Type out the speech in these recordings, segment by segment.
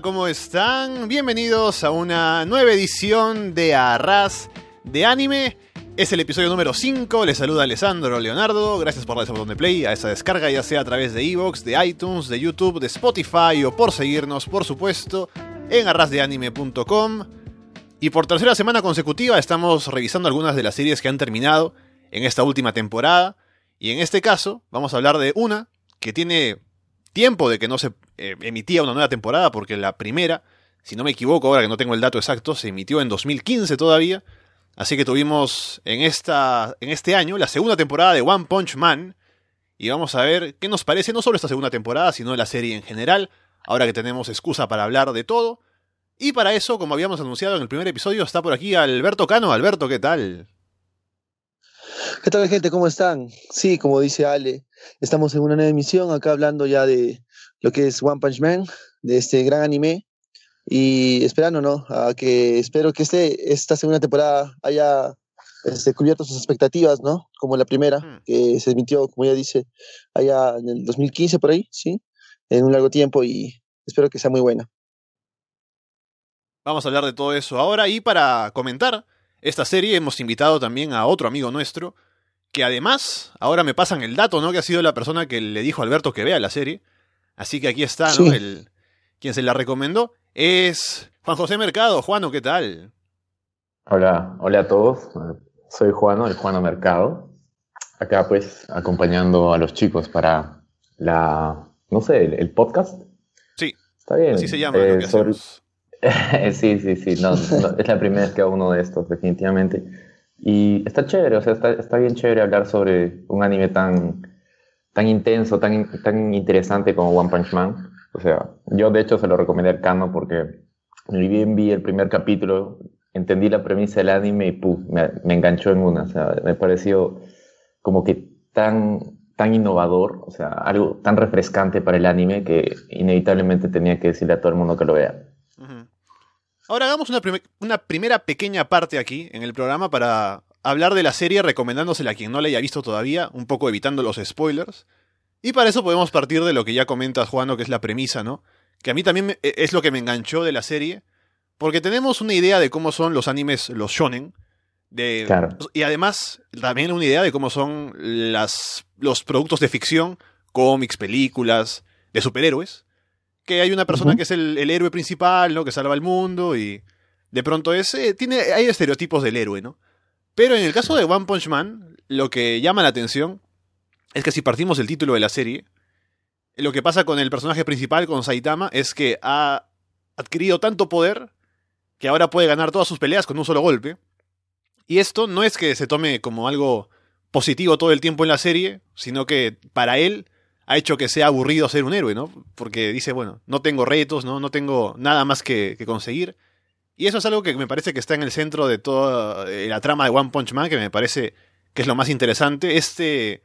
¿cómo están? Bienvenidos a una nueva edición de Arras de Anime. Es el episodio número 5. Les saluda Alessandro Leonardo. Gracias por darle ese botón de play a esa descarga, ya sea a través de Evox, de iTunes, de YouTube, de Spotify o por seguirnos, por supuesto, en arrasdeanime.com. Y por tercera semana consecutiva estamos revisando algunas de las series que han terminado en esta última temporada. Y en este caso vamos a hablar de una que tiene tiempo de que no se eh, emitía una nueva temporada, porque la primera, si no me equivoco, ahora que no tengo el dato exacto, se emitió en 2015 todavía. Así que tuvimos en, esta, en este año la segunda temporada de One Punch Man. Y vamos a ver qué nos parece no solo esta segunda temporada, sino la serie en general, ahora que tenemos excusa para hablar de todo. Y para eso, como habíamos anunciado en el primer episodio, está por aquí Alberto Cano. Alberto, ¿qué tal? ¿Qué tal gente? ¿Cómo están? Sí, como dice Ale, estamos en una nueva emisión acá hablando ya de lo que es One Punch Man, de este gran anime y esperando, ¿no? A que espero que este, esta segunda temporada haya este, cubierto sus expectativas, ¿no? Como la primera, hmm. que se emitió, como ya dice, allá en el 2015 por ahí, ¿sí? En un largo tiempo y espero que sea muy buena. Vamos a hablar de todo eso ahora y para comentar esta serie hemos invitado también a otro amigo nuestro, que además, ahora me pasan el dato, ¿no? Que ha sido la persona que le dijo a Alberto que vea la serie. Así que aquí está, ¿no? El, quien se la recomendó es Juan José Mercado. Juano, ¿qué tal? Hola, hola a todos. Soy Juano, el Juano Mercado. Acá pues acompañando a los chicos para la, no sé, el, podcast. Sí. Está bien. Así se llama. lo que eh, sí, sí, sí, no, es la primera vez que hago uno de estos, definitivamente. Y está chévere, o sea, está, está bien chévere hablar sobre un anime tan, tan intenso, tan, tan interesante como One Punch Man. O sea, yo de hecho se lo recomendé al Cano porque bien vi el primer capítulo, entendí la premisa del anime y puf, me, me, enganchó en una. O sea, me pareció como que tan, tan innovador, o sea, algo tan refrescante para el anime que inevitablemente tenía que decirle a todo el mundo que lo vea. Ahora hagamos una, una, primera pequeña parte aquí en el programa para hablar de la serie recomendándosela a quien no la haya visto todavía, un poco evitando los spoilers. Y para eso podemos partir de lo que ya comentas, Juano, que es la premisa, ¿no? Que a mí también e, es lo que me enganchó de la serie, porque tenemos una idea de cómo son los animes, los shonen, de, y además también una idea de cómo son las, los productos de ficción, cómics, películas, de superhéroes que hay una persona que es el, héroe principal, ¿no? Que salva el mundo y de pronto es, tiene, hay estereotipos del héroe, ¿no? Pero en el caso de One Punch Man, lo que llama la atención es que si partimos del título de la serie, lo que pasa con el personaje principal, con Saitama, es que ha adquirido tanto poder que ahora puede ganar todas sus peleas con un solo golpe. Y esto no es que se tome como algo positivo todo el tiempo en la serie, sino que para él ha hecho que sea aburrido ser un héroe, ¿no? Porque dice, bueno, no tengo retos, ¿no? No tengo nada más que, conseguir. Y eso es algo que me parece que está en el centro de toda eh, la trama de One Punch Man, que me parece que es lo más interesante. Este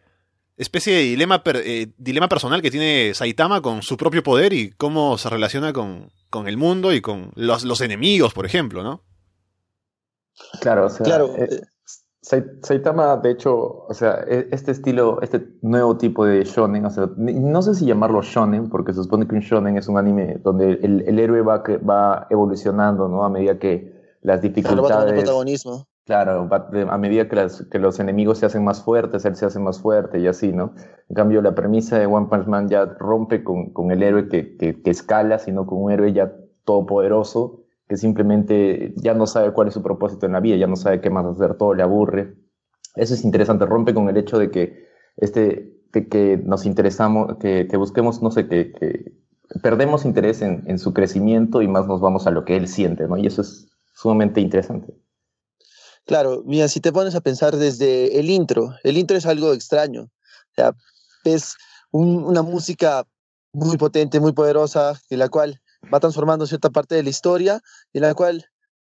especie de dilema, eh, dilema personal que tiene Saitama con su propio poder y cómo se relaciona con, con el mundo y con los, los, enemigos, por ejemplo, ¿no? Claro, o sea, claro. Eh, Saitama, de hecho, o sea, e, este estilo, este nuevo tipo de shonen, o sea, no sé si llamarlo shonen, porque se supone que un shonen es un anime donde el, héroe va, va evolucionando, ¿no? A medida que las dificultades... Claro, protagonismo. Claro, a medida que, que, los enemigos se hacen más fuertes, él se hace más fuerte y así, ¿no? En cambio, la premisa de One Punch Man ya rompe con, con el héroe que, que, que escala, sino con un héroe ya todopoderoso que simplemente ya no sabe cuál es su propósito en la vida, ya no sabe qué más hacer, todo le aburre. Eso es interesante, rompe con el hecho de que, este, que, nos interesamos, que, busquemos, no sé, que, perdemos interés en, su crecimiento y más nos vamos a lo que él siente, ¿no? Y eso es sumamente interesante. Claro, mira, si te pones a pensar desde el intro, el intro es algo extraño. Es una música muy potente, muy poderosa, en la cual va transformando cierta parte de la historia en la cual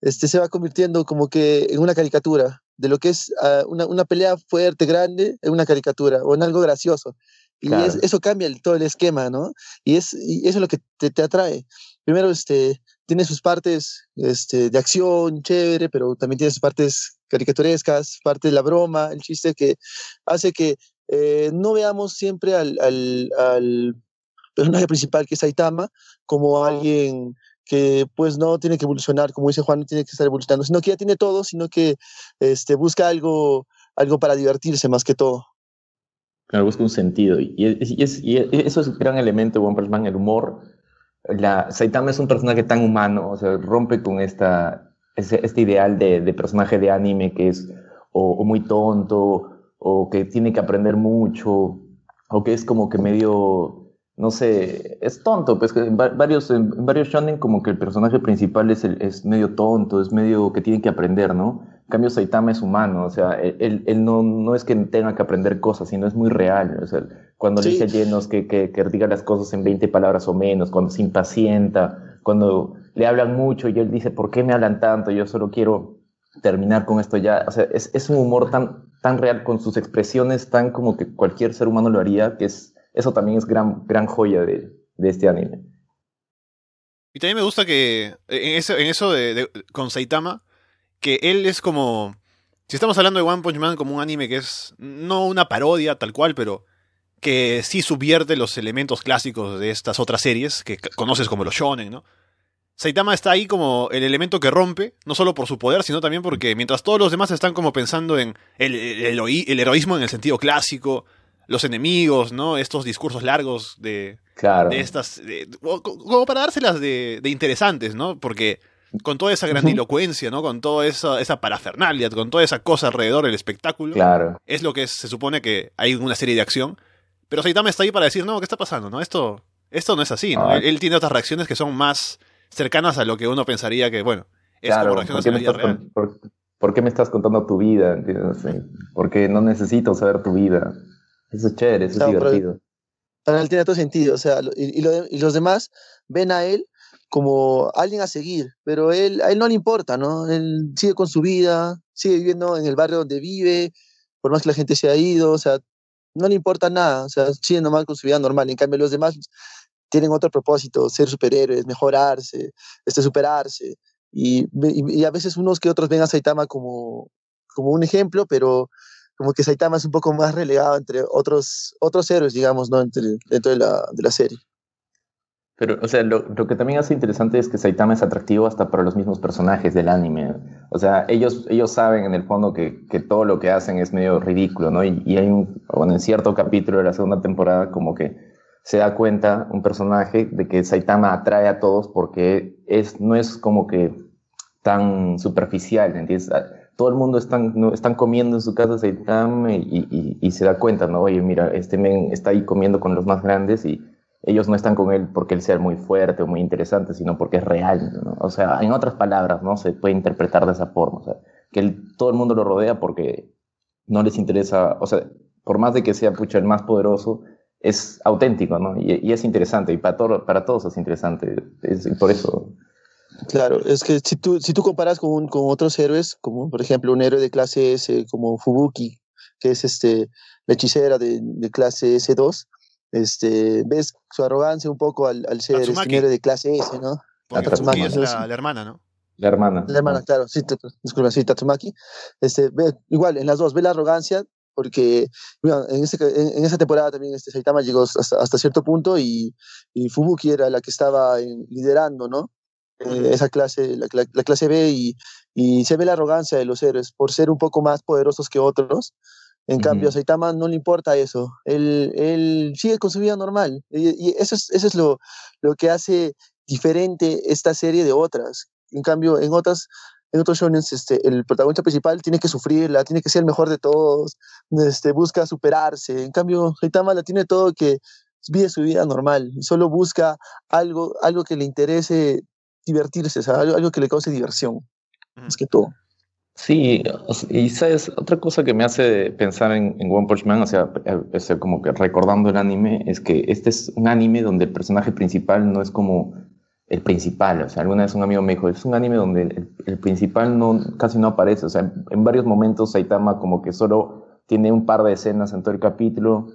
este, se va convirtiendo como que en una caricatura de lo que es ah, una, una, pelea fuerte, grande, en una caricatura o en algo gracioso. Y eso cambia todo el esquema, ¿no? Y, es, y eso es lo que te, te, atrae. Primero, este, tiene sus partes este, de acción, chévere, pero también tiene sus partes caricaturescas, parte de la broma, el chiste que hace que eh, no veamos siempre al, al, al personaje principal que es Saitama como alguien que pues no tiene que evolucionar, como dice Juan, no tiene que estar evolucionando, sino que ya tiene todo, sino que este, busca algo, algo para divertirse más que todo. Claro, busca un sentido. Y, eso es un gran elemento de One Punch Man, el humor. La, Saitama es un personaje tan humano, o sea, rompe con esta, este, ideal de, de, personaje de anime que es o, muy tonto, o que tiene que aprender mucho, o que es como que medio no sé, es tonto, pues en varios, en varios shonen como que el personaje principal es, el, es medio tonto, es medio que tiene que aprender, ¿no? En cambio Saitama es humano, o sea, él, él no, no es que tenga que aprender cosas, sino es muy real, o sea, cuando le dice a Llenos que, que, que, diga las cosas en 20 palabras o menos, cuando se impacienta, cuando le hablan mucho y él dice, ¿por qué me hablan tanto? Yo solo quiero terminar con esto ya, o sea, es, es un humor tan, tan real con sus expresiones, tan como que cualquier ser humano lo haría, que es eso también es gran, gran joya de, este anime. Y también me gusta que en eso, en eso de, con Saitama, que él es como... Si estamos hablando de One Punch Man como un anime que es no una parodia tal cual, pero que sí subvierte los elementos clásicos de estas otras series que conoces como los shonen, ¿no? Saitama está ahí como el elemento que rompe, no solo por su poder, sino también porque mientras todos los demás están como pensando en el, el heroísmo en el sentido clásico, los enemigos, ¿no? Estos discursos largos de, claro. de estas. como para dárselas de, de, interesantes, ¿no? Porque con toda esa grandilocuencia, ¿no? Con toda esa, esa parafernalia, con toda esa cosa alrededor del espectáculo. Claro. Es lo que se supone que hay una serie de acción. Pero Saitama está ahí para decir, no, ¿qué está pasando? ¿No? Esto, esto no es así, ¿no? Él, tiene otras reacciones que son más cercanas a lo que uno pensaría que, bueno, es como reacciones en la vida real. por, qué me estás contando tu vida? Porque no necesito saber tu vida. Eso es chévere, eso es divertido. Para él tiene todo sentido, o sea, y, los demás ven a él como alguien a seguir, pero él, a él no le importa, ¿no? Él sigue con su vida, sigue viviendo en el barrio donde vive, por más que la gente se haya ido, o sea, no le importa nada, o sea, sigue nomás con su vida normal. En cambio, los demás tienen otro propósito, ser superhéroes, mejorarse, este, superarse. Y, y, a veces unos que otros ven a Saitama como, como un ejemplo, pero como que Saitama es un poco más relegado entre otros, otros héroes, digamos, ¿no? dentro de la, de la serie. Pero, o sea, lo, lo, que también hace interesante es que Saitama es atractivo hasta para los mismos personajes del anime. O sea, ellos, ellos saben en el fondo que, que todo lo que hacen es medio ridículo, ¿no? Y, y hay un, bueno, en cierto capítulo de la segunda temporada como que se da cuenta un personaje de que Saitama atrae a todos porque es, no es como que tan superficial, ¿entiendes? Todo el mundo están, no, están comiendo en su casa Saitama y, y, se da cuenta, ¿no? Oye, mira, este men está ahí comiendo con los más grandes y ellos no están con él porque él sea muy fuerte o muy interesante, sino porque es real, ¿no? O sea, en otras palabras, ¿no? Se puede interpretar de esa forma, o sea, que todo el mundo lo rodea porque no les interesa, o sea, por más de que sea, pucha, el más poderoso, es auténtico, ¿no? Y, es interesante, y para, todo, para todos es interesante, es, por eso Claro, es que si tú, si tú comparas con, con otros héroes, como por ejemplo un héroe de clase S como Fubuki, que es este, la hechicera de, de clase S2, este, ves su arrogancia un poco al, al ser este héroe de clase S, ¿no? Tatsumaki es la, la, hermana, ¿no? La hermana. La hermana, claro, sí, disculpa, sí, Tatsumaki. Este, ve, igual, en las dos, ve la arrogancia, porque en, ese, en, en, esa temporada también este Saitama llegó hasta, hasta cierto punto y, y, Fubuki era la que estaba liderando, ¿no? Eh, esa clase, la, clase B, y, y, se ve la arrogancia de los héroes por ser un poco más poderosos que otros. En cambio, a Saitama no le importa eso. Él, él sigue con su vida normal. Y, eso es, eso es lo, lo que hace diferente esta serie de otras. En cambio, en otras, en otros shonen, este, el protagonista principal tiene que sufrirla, tiene que ser el mejor de todos, este, busca superarse. En cambio, Saitama la tiene todo que vive su vida normal, solo busca algo, algo que le interese divertirse, algo, que le cause diversión, más que todo. Sí, y sabes, otra cosa que me hace pensar en, One Punch Man, o sea, como que recordando el anime, es que este es un anime donde el personaje principal no es como el principal, o sea, alguna vez un amigo me dijo, es un anime donde el, principal no, casi no aparece, o sea, en varios momentos Saitama como que solo tiene un par de escenas en todo el capítulo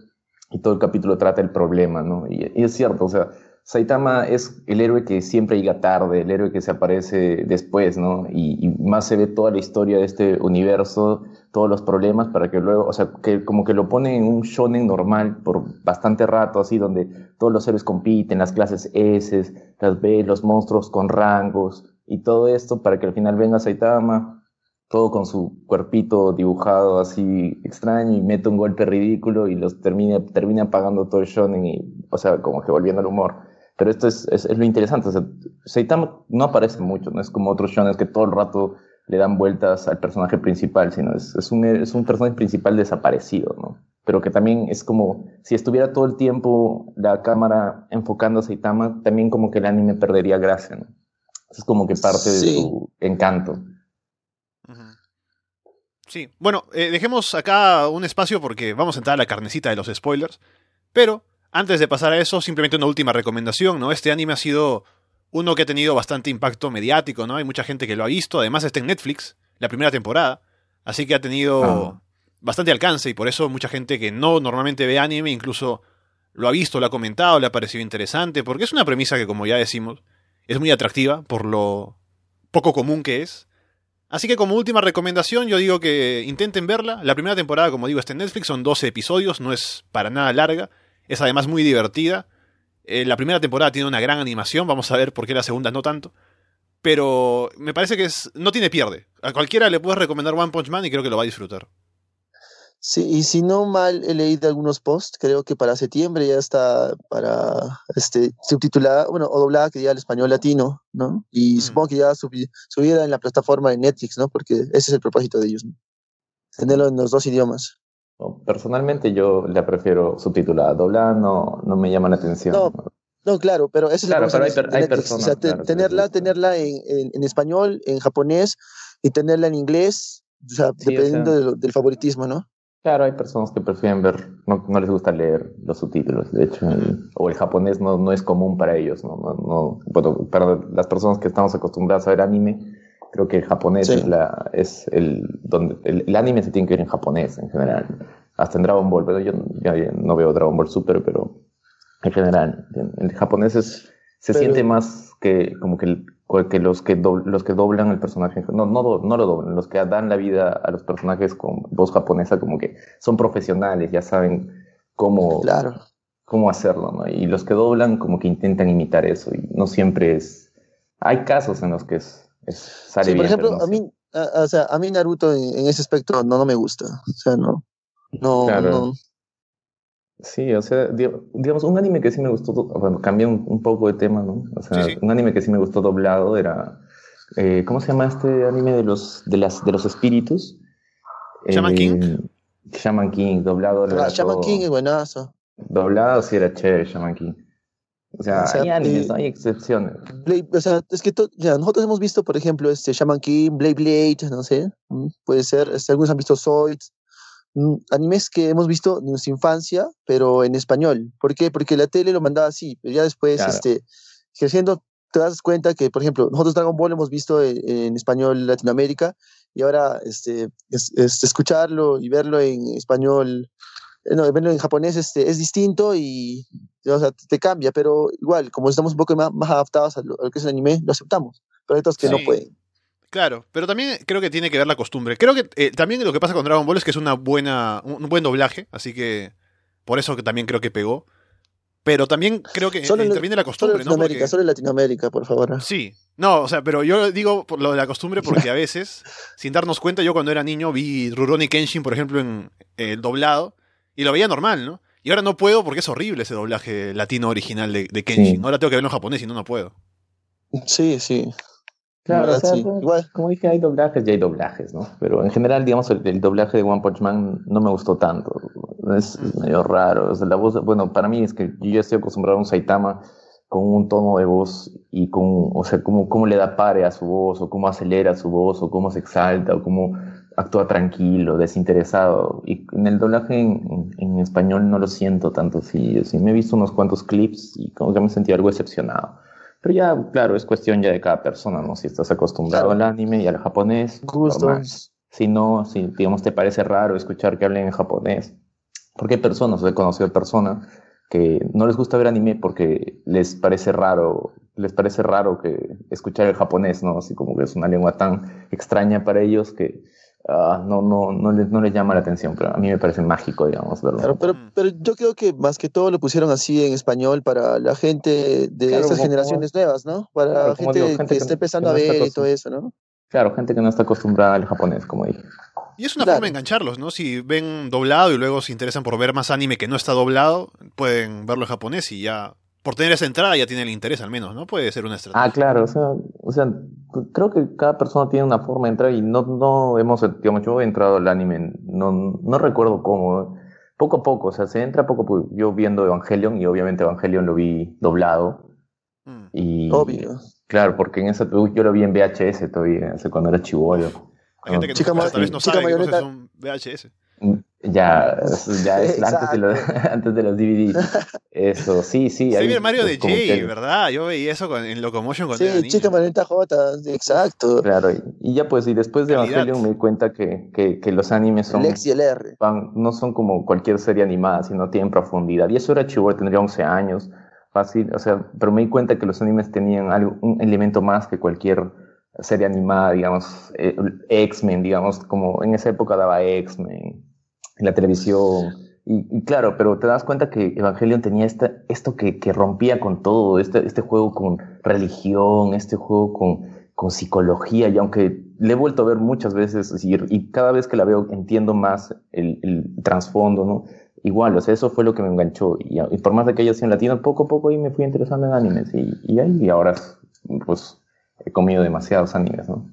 y todo el capítulo trata el problema, ¿no? y es cierto, o sea, Saitama es el héroe que siempre llega tarde, el héroe que se aparece después, ¿no? Y, más se ve toda la historia de este universo todos los problemas para que luego, o sea, que como que lo ponen en un shonen normal por bastante rato, así, donde todos los héroes compiten, las clases S, las B, los monstruos con rangos y todo esto para que al final venga Saitama, todo con su cuerpito dibujado así extraño y mete un golpe ridículo y los termina, termina apagando todo el shonen y, o sea, como que volviendo al humor. Pero esto es, es, es lo interesante, o sea, Saitama no aparece mucho, no es como otros shonen que todo el rato le dan vueltas al personaje principal, sino es, es, un, es un personaje principal desaparecido, ¿no? Pero que también es como si estuviera todo el tiempo la cámara enfocando a Saitama, también como que el anime perdería gracia, ¿no? Es como que parte de su encanto. Sí, bueno, eh, dejemos acá un espacio porque vamos a entrar a la carnecita de los spoilers, pero antes de pasar a eso, simplemente una última recomendación, ¿no? Este anime ha sido uno que ha tenido bastante impacto mediático, ¿no? Hay mucha gente que lo ha visto, además está en Netflix, la primera temporada, así que ha tenido ah. bastante alcance y por eso mucha gente que no normalmente ve anime incluso lo ha visto, lo ha comentado, le ha parecido interesante, porque es una premisa que como ya decimos, es muy atractiva por lo poco común que es. Así que como última recomendación yo digo que intenten verla. La primera temporada, como digo, está en Netflix, son 12 episodios, no es para nada larga, es además muy divertida eh, la primera temporada tiene una gran animación, vamos a ver por qué la segunda no tanto. Pero me parece que es, no tiene pierde. A cualquiera le puedes recomendar One Punch Man y creo que lo va a disfrutar. Sí, y si no mal he leído algunos posts, creo que para septiembre ya está para este subtitulada, bueno, o doblada que ya al español latino, ¿no? Y mm. supongo que ya subiera en la plataforma de Netflix, ¿no? Porque ese es el propósito de ellos, ¿no? Tenerlo en los dos idiomas. Personalmente yo la prefiero subtitulada. Doblada no, no me llama la atención. No, no claro, pero esa es la cosa hay, personas, tenerla, tenerla en, en, español, en japonés y tenerla en inglés, o sea, dependiendo del favoritismo, ¿no? Claro, hay personas que prefieren ver, no, no les gusta leer los subtítulos, de hecho, o el japonés no, no es común para ellos, ¿no? no, no bueno, para las personas que estamos acostumbradas a ver anime, Creo que el japonés es, la, es el, donde el, anime se tiene que ver en japonés en general. Hasta en Dragon Ball, pero yo, no veo Dragon Ball Super, pero en general, el japonés es, se siente más que como que, que los que los que doblan el personaje, no, no, no lo doblan, los que dan la vida a los personajes con voz japonesa como que son profesionales, ya saben cómo, claro. cómo hacerlo, ¿no? Y los que doblan como que intentan imitar eso y no siempre es... Hay casos en los que es, sí, por ejemplo, a mí, o sea, a mí Naruto en, ese aspecto no, no me gusta. O sea, no. No, Sí, o sea, digamos, un anime que sí me gustó, bueno, cambié un, poco de tema, ¿no? O sea, un anime que sí me gustó doblado era, eh, ¿cómo se llama este anime de los, de las, de los espíritus? Shaman King. Eh, Shaman King, doblado. Ah, Shaman King es buenazo. Doblado sí era chévere, Shaman King. O sea, hay animes, hay excepciones. o sea, es que ya, nosotros hemos visto, por ejemplo, este Shaman King, Blade Blade, no sé, puede ser, este, algunos han visto Zoids, animes que hemos visto en nuestra infancia, pero en español. ¿Por qué? Porque la tele lo mandaba así, pero ya después, este, creciendo, te das cuenta que, por ejemplo, nosotros Dragon Ball hemos visto en, en español Latinoamérica y ahora este, es, escucharlo y verlo en español eh, no, verlo en japonés este, es distinto y o sea, te cambia, pero igual, como estamos un poco más, más adaptados a lo, que es el anime, lo aceptamos. Pero hay otros que no pueden. Claro, pero también creo que tiene que ver la costumbre. Creo que eh, también lo que pasa con Dragon Ball es que es una buena, un buen doblaje, así que por eso que también creo que pegó. Pero también creo que solo interviene la costumbre, solo Latinoamérica, ¿no? Solo en Latinoamérica, por favor. Sí. No, o sea, pero yo digo por lo de la costumbre porque a veces, sin darnos cuenta, yo cuando era niño vi Rurouni Kenshin, por ejemplo, en el doblado, y lo veía normal, ¿no? Y ahora no puedo porque es horrible ese doblaje latino original de, Kenshin. Ahora tengo que verlo en japonés y no, no puedo. Sí, sí. Claro, o sea, Igual. como dije, hay doblajes y hay doblajes, ¿no? Pero en general, digamos, el, doblaje de One Punch Man no me gustó tanto. Es mm. medio raro. O sea, la voz, bueno, para mí es que yo ya estoy acostumbrado a un Saitama con un tono de voz y con, o sea, cómo, cómo le da pare a su voz, o cómo acelera su voz, o cómo se exalta, o cómo actúa tranquilo, desinteresado. Y en el doblaje en, español no lo siento tanto. Sí, sí, me he visto unos cuantos clips y como que me sentí algo decepcionado. Pero ya, claro, es cuestión ya de cada persona, ¿no? Si estás acostumbrado al anime y al japonés. Gustos. Si no, si, digamos, te parece raro escuchar que hablen en japonés. Porque hay personas, he conocido personas que no les gusta ver anime porque les parece raro, les parece raro que escuchar el japonés, ¿no? Así como que es una lengua tan extraña para ellos que ah, no, no, no, les, no les llama la atención, pero a mí me parece mágico, digamos, verlo. Claro, pero, pero yo creo que más que todo lo pusieron así en español para la gente de Claro, estas como- generaciones nuevas, ¿no? Para Claro, gente, digo, gente que que- está empezando que a no está ver y todo eso, ¿no? Claro, gente que no está acostumbrada al japonés, como dije. Y es una Claro. forma de engancharlos, ¿no? Si ven doblado y luego se interesan por ver más anime que no está doblado, pueden verlo en japonés y ya, por tener esa entrada ya tienen el interés al menos, ¿no? Puede ser una estrategia. Ah, claro, o sea, o sea, creo que cada persona tiene una forma de entrar y no, no hemos, digamos, yo he entrado al anime, no, no recuerdo cómo, poco a poco, o sea, se entra poco a poco, yo viendo Evangelion y obviamente Evangelion lo vi doblado Mm. y... Obvio. Claro, porque en esa, yo lo vi en VHS todavía, hace cuando era chivolo. Hay gente que Chica no, tal vez no chica sabe marioneta. es un VHS. Ya, ya es antes de, los, antes de los DVD. Eso, sí, sí. Sí, hay, el Mario pues, de Jay, que- ¿verdad? Yo veía eso con- en Locomotion cuando era Sí, niño. chica Marioneta J, exacto. Claro, y, y ya pues, y después de Calidad. Evangelion me di cuenta que, que, que los animes son, El X y el R. van- no son como cualquier serie animada, sino tienen profundidad. Y eso era chivo, tendría 11 años, fácil, o sea, pero me di cuenta que los animes tenían algo, un elemento más que cualquier serie animada, digamos, eh, X-Men, digamos, como en esa época daba X-Men en la televisión. Y, y claro, pero te das cuenta que Evangelion tenía esta, esto que, que rompía con todo, este, este juego con religión, este juego con, con psicología, y aunque le he vuelto a ver muchas veces, y, y cada vez que la veo entiendo más el, el trasfondo, ¿no? Igual, o sea, eso fue lo que me enganchó, y, y por más de que haya sido en latino, poco a poco ahí me fui interesando en animes, y, y ahí y ahora, pues, he comido demasiados animes, ¿no?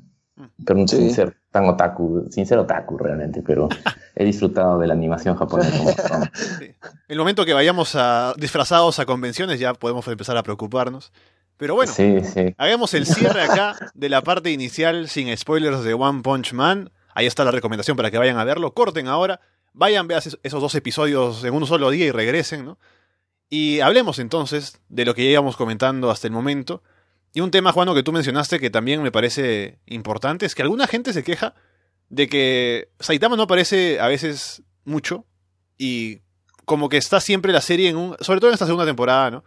Pero Sí. sin ser tan otaku, sin ser otaku realmente, pero he disfrutado de la animación japonesa. Sí. El momento que vayamos a, disfrazados a convenciones ya podemos empezar a preocuparnos. Pero bueno, Sí, sí. hagamos el cierre acá de la parte inicial sin spoilers de One Punch Man. Ahí está la recomendación para que vayan a verlo. Corten ahora, vayan, vean esos esos dos episodios en un solo día y regresen, ¿no? Y hablemos entonces de lo que ya íbamos comentando hasta el momento. Y un tema, Juano, que tú mencionaste que también me parece importante, es que alguna gente se queja de que Saitama no aparece a veces mucho y como que está siempre la serie en un, sobre todo en esta segunda temporada, ¿no?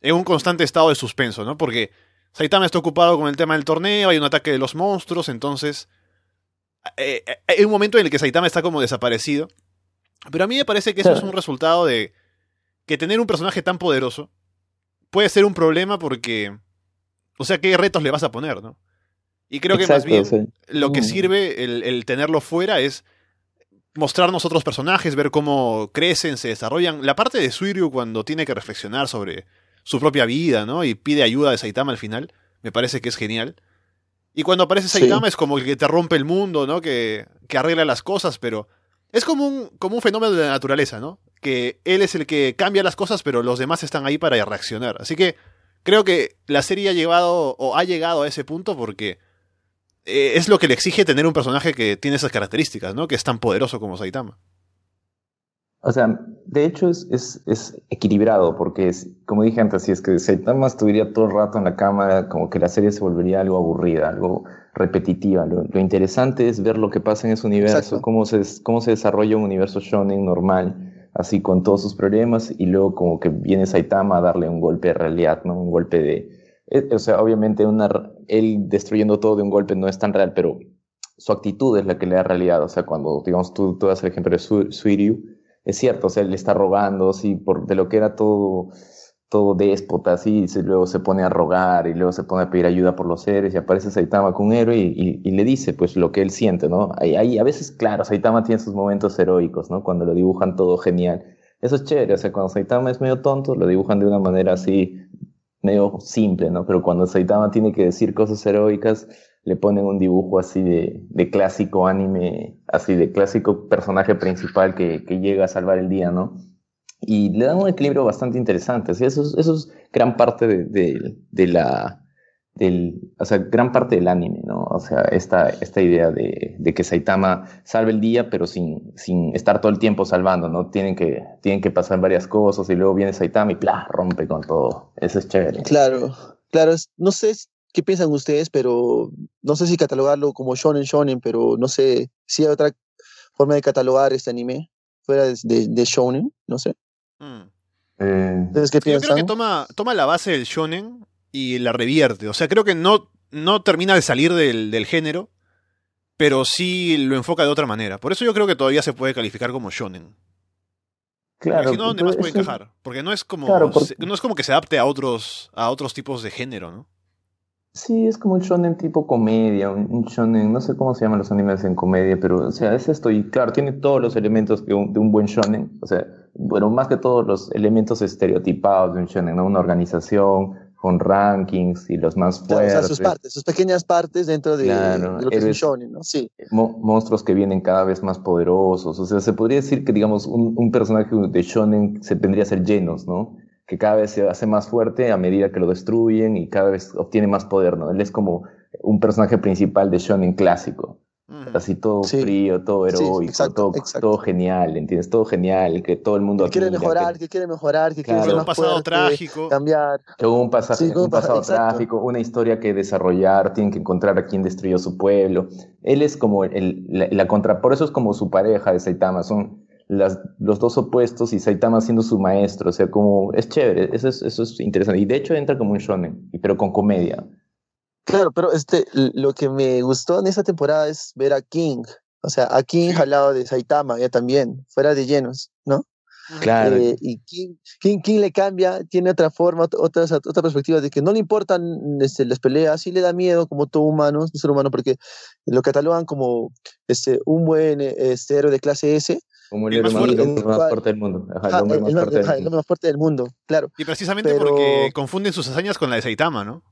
En un constante estado de suspenso, ¿no? Porque Saitama está ocupado con el tema del torneo, hay un ataque de los monstruos, entonces eh, eh, hay un momento en el que Saitama está como desaparecido. Pero a mí me parece que eso es un resultado de que tener un personaje tan poderoso puede ser un problema porque, o sea, ¿qué retos le vas a poner, no? Y creo que más bien lo que Mm. sirve el, el tenerlo fuera es mostrarnos otros personajes, ver cómo crecen, se desarrollan. La parte de Suiryu cuando tiene que reflexionar sobre su propia vida, ¿no? Y pide ayuda de Saitama al final, me parece que es genial. Y cuando aparece Sí. Saitama es como el que te rompe el mundo, ¿no? Que, que arregla las cosas, pero es como un, como un fenómeno de la naturaleza, ¿no? Que él es el que cambia las cosas, pero los demás están ahí para reaccionar. Así que creo que la serie ha llevado o ha llegado a ese punto porque eh, es lo que le exige tener un personaje que tiene esas características, ¿no? Que es tan poderoso como Saitama. O sea, de hecho es, es, es equilibrado, porque es, como dije antes, si es que Saitama estuviera todo el rato en la cámara, como que la serie se volvería algo aburrida, algo repetitiva. Lo, lo interesante es ver lo que pasa en ese universo, Exacto. cómo se, cómo se desarrolla un universo shonen normal, así con todos sus problemas, y luego como que viene Saitama a darle un golpe de realidad, ¿no? Un golpe de... eh, o sea, obviamente una, él destruyendo todo de un golpe no es tan real, pero su actitud es la que le da realidad. O sea, cuando, digamos, tú, tú das el ejemplo de Su- Suiryu, es cierto, o sea, él está rogando, sí, por de lo que era todo, todo déspota, así, y luego se pone a rogar y luego se pone a pedir ayuda por los seres y aparece Saitama con un héroe y, le dice, pues, lo que él siente, ¿no? Ahí, ahí, a veces, claro, Saitama tiene sus momentos heroicos, ¿no? Cuando lo dibujan todo genial. Eso es chévere, o sea, cuando Saitama es medio tonto, lo dibujan de una manera así, medio simple, ¿no? Pero cuando Saitama tiene que decir cosas heroicas, le ponen un dibujo así de, de clásico anime, así de clásico personaje principal que, que llega a salvar el día, ¿no? Y le dan un equilibrio bastante interesante. ¿sí? Eso, es, eso es gran parte de, de, la. Del, o sea, gran parte del anime, ¿no? O sea, esta, esta idea de, de que Saitama salve el día, pero sin, sin estar todo el tiempo salvando, ¿no? Tienen que, tienen que pasar varias cosas y luego viene Saitama y ¡plá! rompe con todo. Eso es chévere. Claro, claro, no sé qué piensan ustedes, pero no sé si catalogarlo como shonen shonen, pero no sé si hay otra forma de catalogar este anime fuera de- de shonen, no sé. Mm. Eh, ¿Ustedes qué Sí, yo creo que toma, toma la base del shonen y la revierte. O sea, creo que no, no termina de salir del, del género, pero sí lo enfoca de otra manera. Por eso yo creo que todavía se puede calificar como shonen. Claro. no, ¿dónde más puede encajar? Porque no es como no es como que se adapte a otros a otros tipos de género, ¿no? Sí, es como un shonen tipo comedia, un, shonen, no sé cómo se llaman los animes en comedia, pero o sea, es esto y claro, tiene todos los elementos de un, de un buen shonen, o sea, bueno, más que todos los elementos estereotipados de un shonen, ¿no? Una organización, con rankings y los más fuertes. o sea, sus partes, sus pequeñas partes dentro de, lo que es un shonen, ¿no? Sí. monstruos que vienen cada vez más poderosos. O sea, se podría decir que, digamos, un, un personaje de shonen se tendría a ser llenos, ¿no? Que cada vez se hace más fuerte a medida que lo destruyen y cada vez obtiene más poder, ¿no? Él es como un personaje principal de shonen clásico. Así todo frío, todo heroico, todo, genial, ¿entiendes? Todo genial, que todo el mundo... Que quiere mejorar, que, quiere mejorar, que quiere ser más un pasado trágico. Cambiar. Que hubo un, un pasado trágico, una historia que desarrollar, tienen que encontrar a quien destruyó su pueblo. Él es como el, la, contra... Por eso es como su pareja de Saitama, son las, los dos opuestos y Saitama siendo su maestro, o sea, como... Es chévere, eso es, eso es interesante. Y de hecho entra como un shonen, pero con comedia. Claro, pero este, lo que me gustó en esta temporada es ver a King, o sea, a King al lado de Saitama ya también, fuera de llenos, ¿no? Claro. Eh, y King, King, King, le cambia, tiene otra forma, otra, otra perspectiva de que no le importan este, las peleas, sí le da miedo como todo humano, un ser humano, porque lo catalogan como este, un buen este, héroe de clase S. Como el, héroe más, fuerte del mundo. el hombre más, fuerte, del mundo. claro. Y precisamente porque confunden sus hazañas con la de Saitama, ¿no?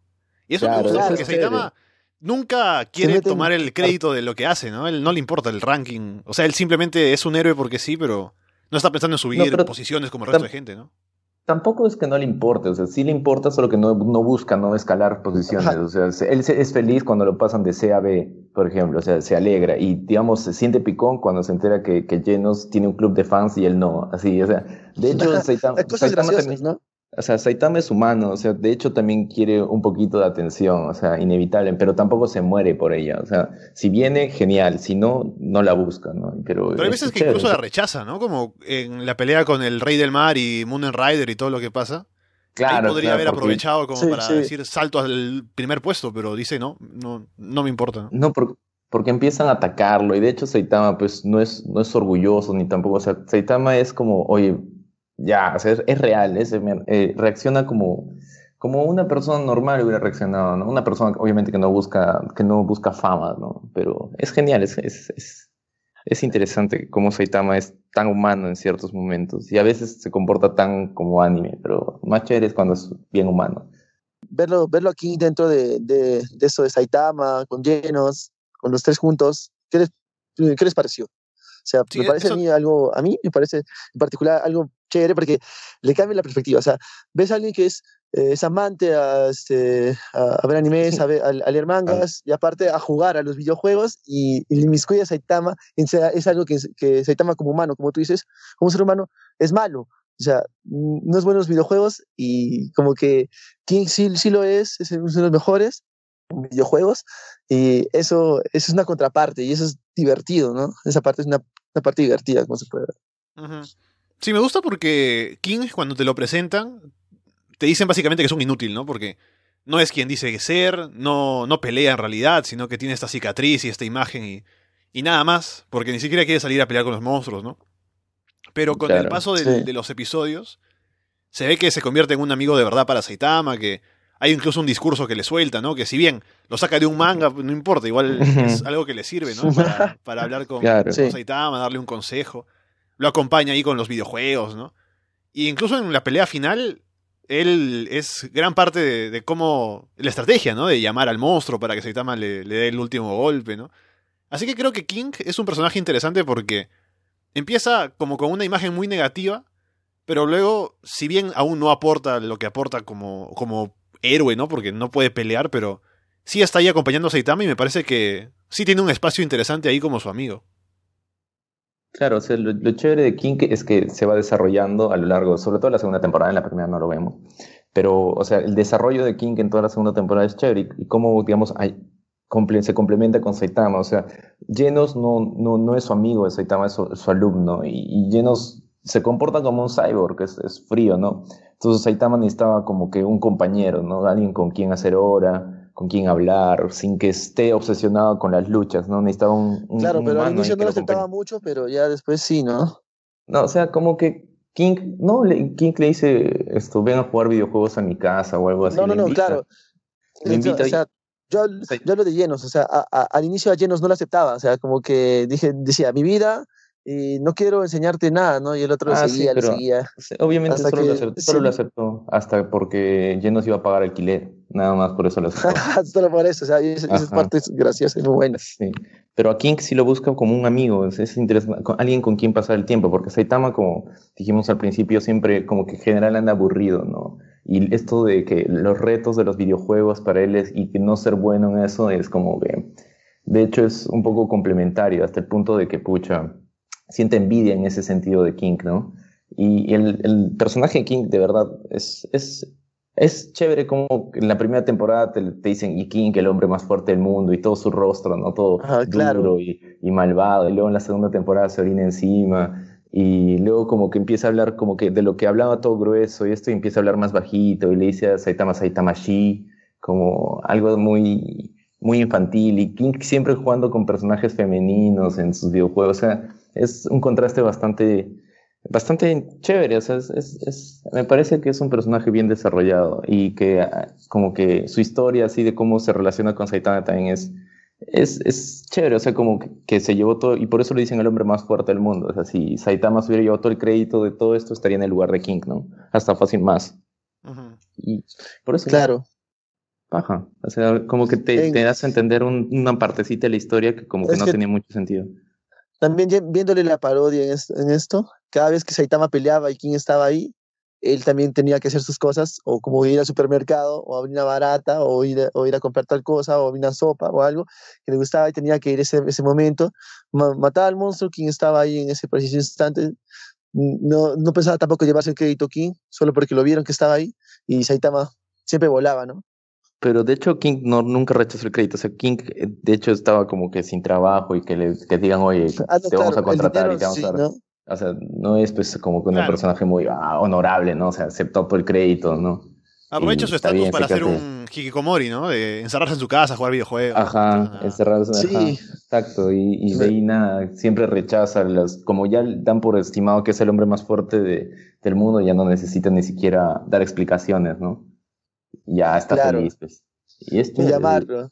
Y eso me gusta porque Saitama nunca quiere tomar el crédito de lo que hace, ¿no? Él no le importa el ranking. O sea, él simplemente es un héroe porque sí, pero no está pensando en subir posiciones como el resto de gente, ¿no? Tampoco es que no le importe, o sea, sí le importa, solo que no, no busca no escalar posiciones. O sea, él es feliz cuando lo pasan de C a B, por ejemplo, o sea, se alegra y, digamos, se siente picón cuando se entera que, que Genos tiene un club de fans y él no. Así, o sea, de hecho, Saitama, Saitama ¿no? O sea, Saitama es humano, o sea, de hecho también quiere un poquito de atención, o sea, inevitable, pero tampoco se muere por ella. O sea, si viene, genial, si no, no la busca, ¿no? Pero, pero hay veces que incluso la rechaza, ¿no? Como en la pelea con el Rey del Mar y Moon Rider y todo lo que pasa. Claro. Ahí podría haber aprovechado como para decir salto al primer puesto, pero dice no, no, no me importa. No, porque empiezan a atacarlo y de hecho Saitama pues no es, no es orgulloso ni tampoco, o sea, Saitama es como, oye, ya, o sea, es, real, es, eh, reacciona como, como una persona normal hubiera reaccionado, ¿no? Una persona obviamente que no busca, que no busca fama, ¿no? Pero es genial, es, es, es, es interesante cómo Saitama es tan humano en ciertos momentos y a veces se comporta tan como anime, pero más chévere es cuando es bien humano. Verlo, verlo aquí dentro de, de, de eso de Saitama, con llenos, con los tres juntos, ¿qué les, qué les pareció? O sea, me parece a mí algo, a mí me parece en particular algo chévere porque le cambia la perspectiva. O sea, ves a alguien que es, eh, es amante a, este, a, ver animes, a, ver, a, leer mangas y aparte a jugar a los videojuegos y, y inmiscuye a Saitama. Es algo que, que Saitama como humano, como tú dices, como ser humano, es malo. O sea, no es bueno los videojuegos y como que King sí, sí lo es, es uno de los mejores videojuegos y eso, eso es una contraparte y eso es divertido, ¿no? Esa parte es una, una parte divertida, como se puede ver. Sí, me gusta porque King, cuando te lo presentan, te dicen básicamente que es un inútil, ¿no? Porque no es quien dice que ser, no, no pelea en realidad, sino que tiene esta cicatriz y esta imagen y, y nada más, porque ni siquiera quiere salir a pelear con los monstruos, ¿no? Pero con el paso de, de, los episodios, se ve que se convierte en un amigo de verdad para Saitama, que hay incluso un discurso que le suelta, ¿no? Que si bien lo saca de un manga, no importa, igual es algo que le sirve, ¿no? Para, para hablar con, Saitama, darle un consejo lo acompaña ahí con los videojuegos, ¿no? Y incluso en la pelea final, él es gran parte de, cómo. la estrategia, ¿no? De llamar al monstruo para que Saitama le, le dé el último golpe, ¿no? Así que creo que King es un personaje interesante porque empieza como con una imagen muy negativa, pero luego, si bien aún no aporta lo que aporta como, como héroe, ¿no? Porque no puede pelear, pero sí está ahí acompañando a Saitama y me parece que sí tiene un espacio interesante ahí como su amigo. Claro, o sea, lo, chévere de King es que se va desarrollando a lo largo, sobre todo la segunda temporada, en la primera no lo vemos, pero, o sea, el desarrollo de King en toda la segunda temporada es chévere y, cómo, digamos, hay, se complementa con Saitama, o sea, Genos no, no, no es su amigo, Saitama es su, alumno y, Genos se comporta como un cyborg, es, es frío, ¿no? Entonces Saitama necesitaba como que un compañero, ¿no? Alguien con quien hacer hora, con quien hablar, sin que esté obsesionado con las luchas, ¿no? Necesitaba un, Claro, pero al inicio no lo aceptaba mucho, pero ya después sí, ¿no? No, o sea, como que King, no, King le dice, esto, ven a jugar videojuegos a mi casa o algo así. No, no, no, claro. invita o sea, yo, yo hablo de llenos, o sea, al inicio a llenos no lo aceptaba, o sea, como que dije, decía, mi vida y no quiero enseñarte nada, ¿no? Y el otro ah, seguía, sí, pero, seguía. Obviamente solo, lo aceptó, solo lo aceptó hasta porque Llenos iba a pagar alquiler, nada más por eso lo aceptó. solo por eso, o sea, esa, esa parte es graciosa y muy buena. Sí. Pero a King sí lo busca como un amigo, es, es interesante, alguien con quien pasar el tiempo, porque Saitama, como dijimos al principio, siempre como que en general anda aburrido, ¿no? Y esto de que los retos de los videojuegos para él es, y que no ser bueno en eso es como que, de hecho es un poco complementario, hasta el punto de que, pucha, siente envidia en ese sentido de King, ¿no? Y, el, el, personaje de King de verdad es, es, es chévere como en la primera temporada te, te, dicen y King, el hombre más fuerte del mundo, y todo su rostro, ¿no? Todo claro. duro y, y, malvado, y luego en la segunda temporada se orina encima, y luego como que empieza a hablar como que de lo que hablaba todo grueso, y esto y empieza a hablar más bajito, y le dice a Saitama Saitama Shi, como algo muy, muy infantil, y King siempre jugando con personajes femeninos en sus videojuegos, o sea, es un contraste bastante, bastante chévere. O sea, es, es, me parece que es un personaje bien desarrollado y que ah, como que su historia así de cómo se relaciona con Saitama también es, es, es chévere. O sea, como que, que, se llevó todo, y por eso le dicen el hombre más fuerte del mundo. O sea, si Saitama se hubiera llevado todo el crédito de todo esto, estaría en el lugar de King, ¿no? Hasta fácil más. -huh. Y por eso. Claro. Ajá. O sea, como que te, te das a entender un, una partecita de la historia que como que es no que... tenía mucho sentido también viéndole la parodia en, en esto, cada vez que Saitama peleaba y quien estaba ahí, él también tenía que hacer sus cosas, o como ir al supermercado, o abrir una barata, o ir, a, comprar tal cosa, o una sopa, o algo que le gustaba y tenía que ir ese, ese momento, ma matar al monstruo, quien estaba ahí en ese preciso instante. No, no pensaba tampoco llevarse el crédito King, solo porque lo vieron que estaba ahí, y Saitama siempre volaba, ¿no? Pero de hecho King no, nunca rechazó el crédito. O sea, King de hecho estaba como que sin trabajo y que le que digan, oye, ah, no, te claro, vamos a contratar dinero, y te vamos sí, a dar. ¿no? O sea, no es pues como que un Claro. personaje muy ah, honorable, ¿no? O sea, aceptó todo el crédito, ¿no? Aprovecha su está estatus bien, para hacer un hikikomori, ¿no? De encerrarse en su casa, jugar videojuegos. Ajá, Ajá. encerrarse. Sí. ajá, exacto. Y, y de ahí nada, siempre rechaza las, como ya dan por estimado que es el hombre más fuerte de- del mundo, ya no necesita ni siquiera dar explicaciones, ¿no? Ya está Claro. feliz, pues. Y esto Y llamarlo.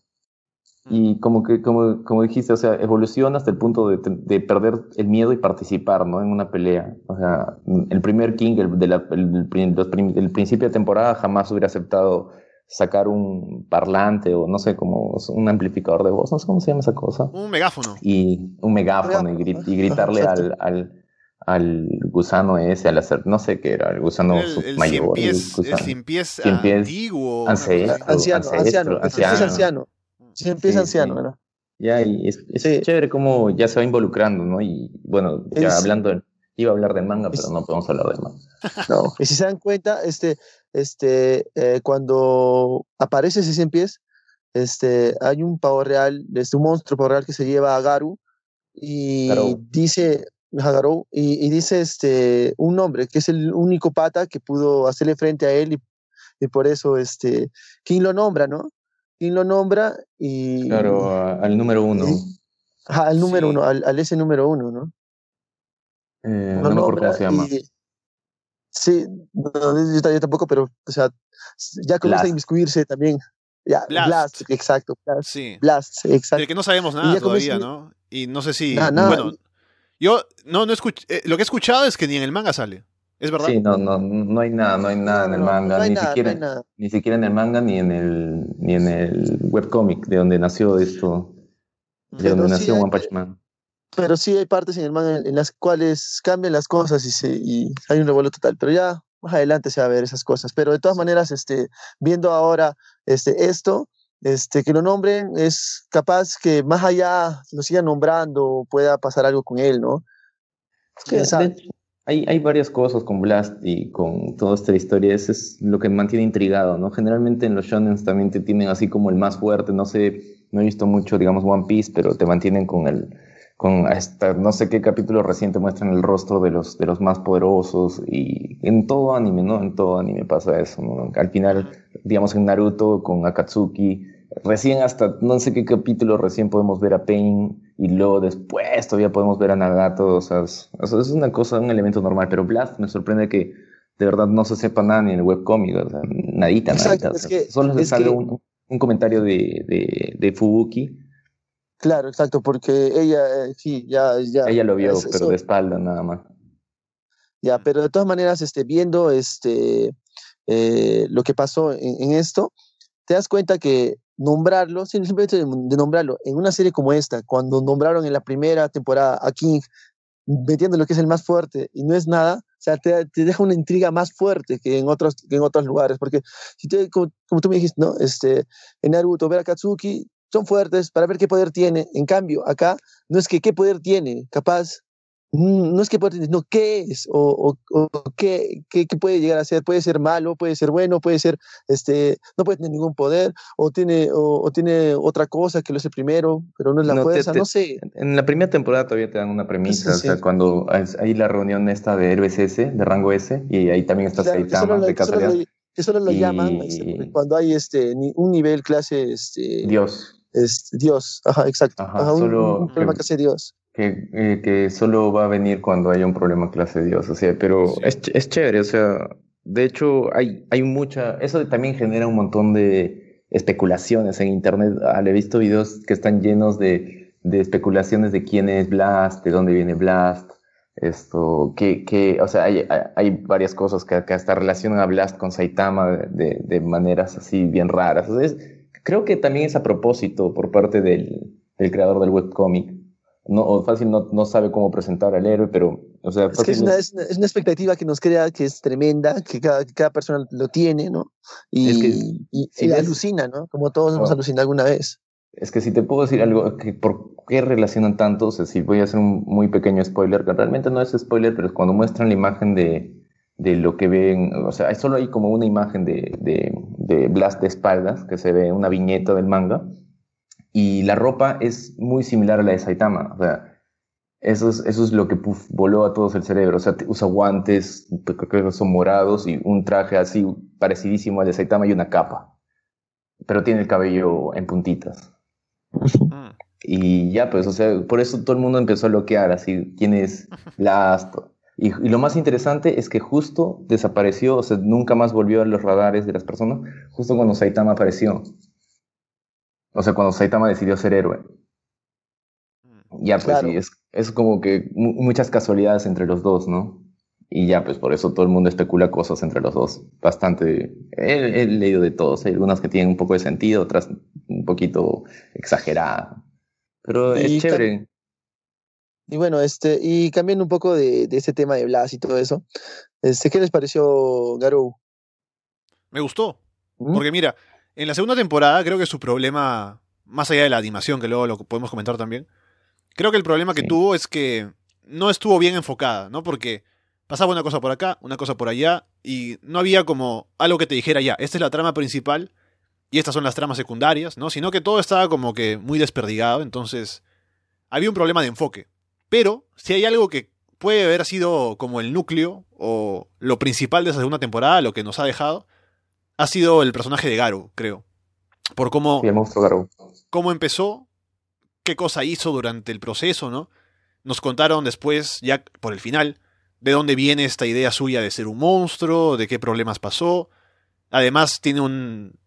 Y como que, como, como dijiste, o sea, evoluciona hasta el punto de, de perder el miedo y participar, ¿no? En una pelea. O sea, el primer King, el, de la- el, los el principio de temporada, jamás hubiera aceptado sacar un parlante o no sé, como un amplificador de voz, no sé cómo se llama esa cosa. Un megáfono. Y un megáfono y, gri- y gritarle al, al gusano ese, al hacer, no sé qué era, el gusano El, el mayor. cien pies, el gusano. cien pies Cien pies antiguo. ancestro. Anciano, ancestro, anciano, es anciano. anciano. Sí, empieza Sí, anciano, sí. ¿verdad? Ya, y es, es Sí. chévere cómo ya se va involucrando, ¿no? Y bueno, ya Es- hablando, iba a hablar de manga, es- pero no podemos hablar de manga. No. Y si se dan cuenta, este, este, eh, cuando aparece ese 100 pies, este, hay un pavo real, este, un monstruo pavo real que se lleva a Garu y Garou. dice, a Garou, y, y dice este, un nombre, que es el único pata que pudo hacerle frente a él y, y por eso, este, King lo nombra, ¿no? King lo nombra y... Claro, a- al número uno. y- ajá, al número Sí. uno, al, al ese número uno, ¿no? Eh, no me acuerdo cómo se llama. y- sí, no, yo, yo tampoco, pero, o sea, ya comienza a Blast. inmiscuirse también. Ya, Blast. Blast, exacto, Blast, Sí. Blast, exacto. Del que no sabemos nada todavía, comienza- ¿no? Y no sé si. Nada, nada. Bueno, yo no, no escuch- eh, lo que he escuchado es que ni en el manga sale. ¿Es verdad? Sí, no, no, no hay nada, no hay nada en el manga, no ni nada, siquiera, ni siquiera en el manga ni en el, ni en el webcomic de donde nació esto, de Pero donde sí nació hay- One Punch Man. Pero sí hay partes en el manga en, en las cuales cambian las cosas y, se, y hay un revuelo total. Pero ya más adelante se va a ver esas cosas. Pero de todas maneras, este, viendo ahora este, esto, este, que lo nombren, es capaz que más allá lo sigan nombrando, pueda pasar algo con él, ¿no? Es que, de hay, hay varias cosas con Blast y con toda esta historia. Eso es lo que me mantiene intrigado, ¿no? Generalmente en los shonen también te tienen así como el más fuerte. No sé, no he visto mucho, digamos, One Piece, pero te mantienen con el, con hasta no sé qué capítulo reciente muestran el rostro de los, de los más poderosos. Y en todo anime, ¿no? En todo anime pasa eso, ¿no? Al final, digamos, en Naruto con Akatsuki. Recién hasta no sé qué capítulo recién podemos ver a Pain y luego después todavía podemos ver a Nagato, o sea, es, una cosa, un elemento normal, pero Blast me sorprende que de verdad no se sepa nada ni en el webcómic, o sea, nadita, nadita. solo se sale un, comentario de, de, de, Fubuki. Claro, exacto, porque ella, eh, sí, ya, ya. Ella lo vio, pero de espalda nada más. Ya, pero de todas maneras, este, viendo este, eh, lo que pasó en, esto, te das cuenta que nombrarlo, simplemente de nombrarlo, en una serie como esta, cuando nombraron en la primera temporada a King, metiendo lo que es el más fuerte y no es nada, o sea, te, deja una intriga más fuerte que en otros, que en otros lugares, porque si te, como, tú me dijiste, ¿no? Este, en Naruto, ver a Katsuki, son fuertes para ver qué poder tiene, en cambio, acá no es que qué poder tiene, capaz no es que pueda no, ¿qué es? O, o, qué, qué, puede llegar a ser. Puede ser malo, puede ser bueno, puede ser, este, no puede tener ningún poder, o tiene, o, tiene otra cosa que lo hace primero, pero no es la fuerza, no sé. En la primera temporada todavía te dan una premisa, o sea, cuando hay la reunión esta de héroes S, de rango S, y ahí también está Saitama de casualidad. Que solo lo, llaman cuando hay este, un nivel clase este, Dios. Es, Dios, ajá, exacto. un, problema que hace Dios que, eh, que solo va a venir cuando haya un problema clase de Dios, o sea, pero es, es chévere, o sea, de hecho hay, hay mucha, eso también genera un montón de especulaciones en internet, ah, he visto videos que están llenos de, de especulaciones de quién es Blast, de dónde viene Blast, esto, que, que o sea, hay, hay varias cosas que, que, hasta relacionan a Blast con Saitama de, de maneras así bien raras. Entonces, creo que también es a propósito por parte del, del creador del webcomic, no, o fácil no, no, sabe cómo presentar al héroe, pero, o sea, es, que es, una, es, una, expectativa que nos crea que es tremenda, que cada, cada persona lo tiene, ¿no? Y, y, alucina, ¿no? Como todos hemos alucinado alguna vez. Es que si te puedo decir algo, que ¿por qué relacionan tanto? O sea, si voy a hacer un muy pequeño spoiler, que realmente no es spoiler, pero es cuando muestran la imagen de, de lo que ven, o sea, solo hay como una imagen de, de, de Blast de espaldas, que se ve una viñeta del manga, y la ropa es muy similar a la de Saitama. O sea, eso es, eso es lo que voló a todos el cerebro. O sea, usa guantes, creo que son morados y un traje así parecidísimo al de Saitama y una capa. Pero tiene el cabello en puntitas. Y ya, pues, o sea, por eso todo el mundo empezó a bloquear así, quién es Blast. Y, y, lo más interesante es que justo desapareció, o sea, nunca más volvió a los radares de las personas, justo cuando Saitama apareció. O sea, cuando Saitama decidió ser héroe. Mm. Ya, pues sí, es, es como que muchas casualidades entre los dos, ¿no? Y ya, pues por eso todo el mundo especula cosas entre los dos. Bastante. He, leído de todos. Hay algunas que tienen un poco de sentido, otras un poquito exageradas. Pero es chévere. Y bueno, este, y cambiando un poco de, de ese tema de Blas y todo eso, este, ¿qué les pareció Garou? Me gustó. ¿Mm? Porque mira, en la segunda temporada creo que su problema, más allá de la animación, que luego lo podemos comentar también, creo que el problema que tuvo es que no estuvo bien enfocada, ¿no? Porque pasaba una cosa por acá, una cosa por allá, y no había como algo que te dijera ya, esta es la trama principal y estas son las tramas secundarias, ¿no? Sino que todo estaba como que muy desperdigado, entonces había un problema de enfoque. Pero si hay algo que puede haber sido como el núcleo o lo principal de esa segunda temporada, lo que nos ha dejado, ha sido el personaje de Garo, creo. Por cómo, cómo empezó, qué cosa hizo durante el proceso, ¿no? Nos contaron después, ya por el final, de dónde viene esta idea suya de ser un monstruo, de qué problemas pasó. Además, tiene un,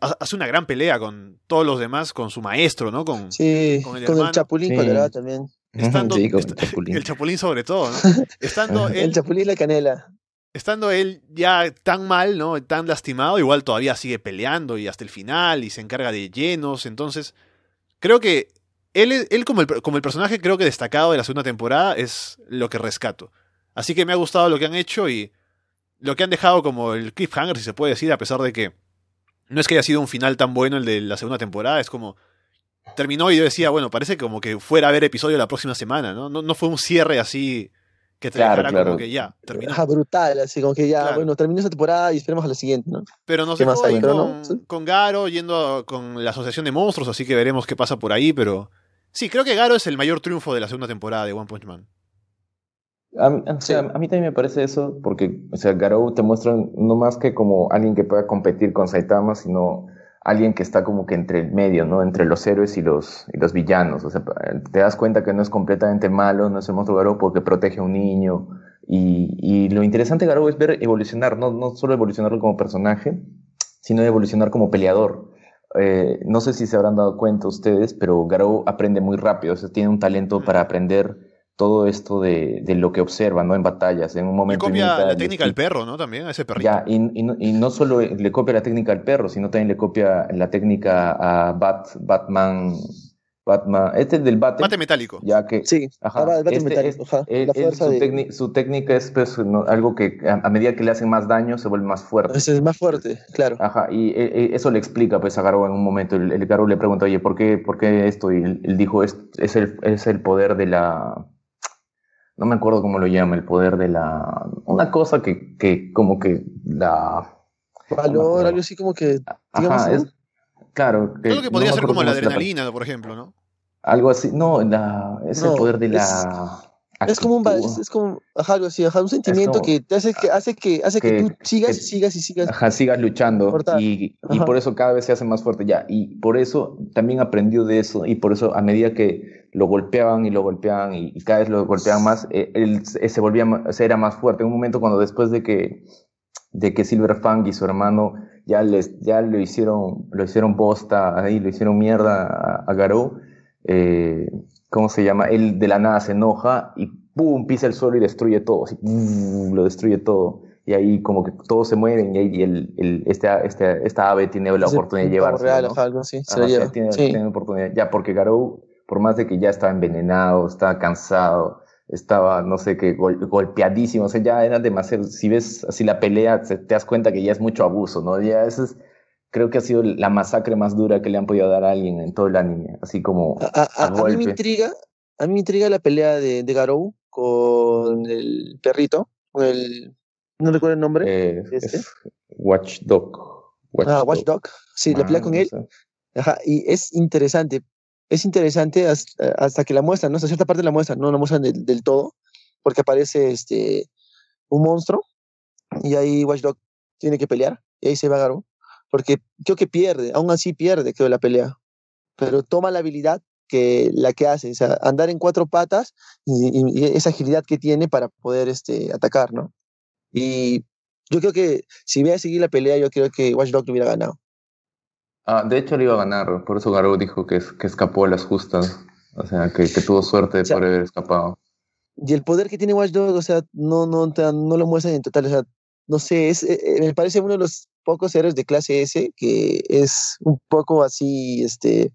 hace una gran pelea con todos los demás, con su maestro, ¿no? Con, sí, con el, Chapulín sí. también. Estando, el, chapulín. el Chapulín sobre todo, ¿no? Estando el Chapulín y la canela estando él ya tan mal, ¿no? Tan lastimado, igual todavía sigue peleando y hasta el final y se encarga de llenos. Entonces, creo que él, él como, el, como el personaje creo que destacado de la segunda temporada es lo que rescato. Así que me ha gustado lo que han hecho y lo que han dejado como el cliffhanger, si se puede decir, a pesar de que no es que haya sido un final tan bueno el de la segunda temporada, es como terminó y yo decía, bueno, parece como que fuera a haber episodio la próxima semana, ¿no? No, no fue un cierre así que te claro, claro. como que ya, terminó. brutal, así como que ya, bueno, terminó esa temporada y esperemos a la siguiente, ¿no? Pero nos dejó ahí con, con, Garo yendo con la Asociación de Monstruos, así que veremos qué pasa por ahí, pero... Sí, creo que Garo es el mayor triunfo de la segunda temporada de One Punch Man. A, a, mí también me parece eso, porque, o sea, Garou te muestra no más que como alguien que pueda competir con Saitama, sino alguien que está como que entre el medio, ¿no? Entre los héroes y los, y los villanos. O sea, te das cuenta que no es completamente malo, no es el monstruo Garou porque protege a un niño. Y, y lo interesante de Garou es ver evolucionar, no, no solo evolucionarlo como personaje, sino evolucionar como peleador. Eh, no sé si se habrán dado cuenta ustedes, pero Garou aprende muy rápido, o sea, tiene un talento para aprender todo esto de, de, lo que observa, ¿no? En batallas, en un momento... Le copia la técnica al perro, ¿no? También, a ese perrito. Ya, y, y, no, y, no, solo le copia la técnica al perro, sino también le copia la técnica a Bat, Batman... Batman, este es del bate. Bate metálico. Ya que, sí, ajá, el bate este, metálico. Ajá, él, la fuerza su, de... su, técnica es pues, no, algo que a, a, medida que le hacen más daño se vuelve más fuerte. Es más fuerte, claro. Ajá, y eh, eso le explica pues a Garou en un momento. El, el Garou le pregunta, oye, ¿por qué, por qué esto? Y él, él dijo, es, es, el, es el poder de la no me acuerdo cómo lo llama, el poder de la... Una cosa que, que como que la... Valor, algo así como que... Digamos, Ajá, es, claro. Que, Creo que podría no ser como la adrenalina, la... por ejemplo, ¿no? Algo así, no, la, es no, el poder de la... Es, es como un es, es como ajá, algo así, ajá, un sentimiento como, que te hace que hace que hace que, que tú sigas que, y sigas y sigas ajá, sigas luchando y, y, por eso cada vez se hace más fuerte ya y por eso también aprendió de eso y por eso a medida que lo golpeaban y lo golpeaban y, y cada vez lo golpeaban más eh, él, se volvía se era más fuerte en un momento cuando después de que de que Silverfang y su hermano ya les ya lo hicieron lo hicieron posta ahí lo hicieron mierda a, a Garou eh, ¿cómo se llama? Él de la nada se enoja y ¡pum! pisa el suelo y destruye todo, así, ¡pum! lo destruye todo. Y ahí como que todos se mueven y, ahí el, el, este, este, esta ave tiene la oportunidad de llevarse. real, ¿no? algo así, se Ajá, lo o sea, lleva. tiene, Sí. tiene oportunidad. Ya, porque Garou, por más de que ya estaba envenenado, estaba cansado, estaba, no sé qué, gol- golpeadísimo, o sea, ya era demasiado, si ves así la pelea, te, te das cuenta que ya es mucho abuso, ¿no? Ya eso es, creo que ha sido la masacre más dura que le han podido dar a alguien en todo el anime, así como A, a- a- a a mí me intriga, a mí me intriga la pelea de, de Garou con el perrito, con el, no recuerdo el nombre. Eh, ¿Este? es Watchdog. ah, Watchdog. Sí, la pelea Ah, con no él. sé. Ajá, y es interesante. Es interesante hasta, hasta que la muestran, ¿no? Hasta cierta parte la muestran, no la muestran del, todo, porque aparece este un monstruo y ahí Watchdog tiene que pelear, y ahí se va Garou, porque creo que pierde, aún así pierde, creo, la pelea, pero toma la habilidad que la que hace, o sea, andar en cuatro patas y, esa agilidad que tiene para poder este, atacar, ¿no? Y yo creo que si voy a seguir la pelea, yo creo que Watchdog lo hubiera ganado. Ah, de hecho le iba a ganar, por eso Garou dijo que, que escapó a las justas, o sea, que, que tuvo suerte O sea, por haber escapado. Y el poder que tiene Watch Dogs, o sea, no, no, no lo muestran en total, o sea, no sé, es, eh, eh, me parece uno de los pocos héroes de clase S que es un poco así, este,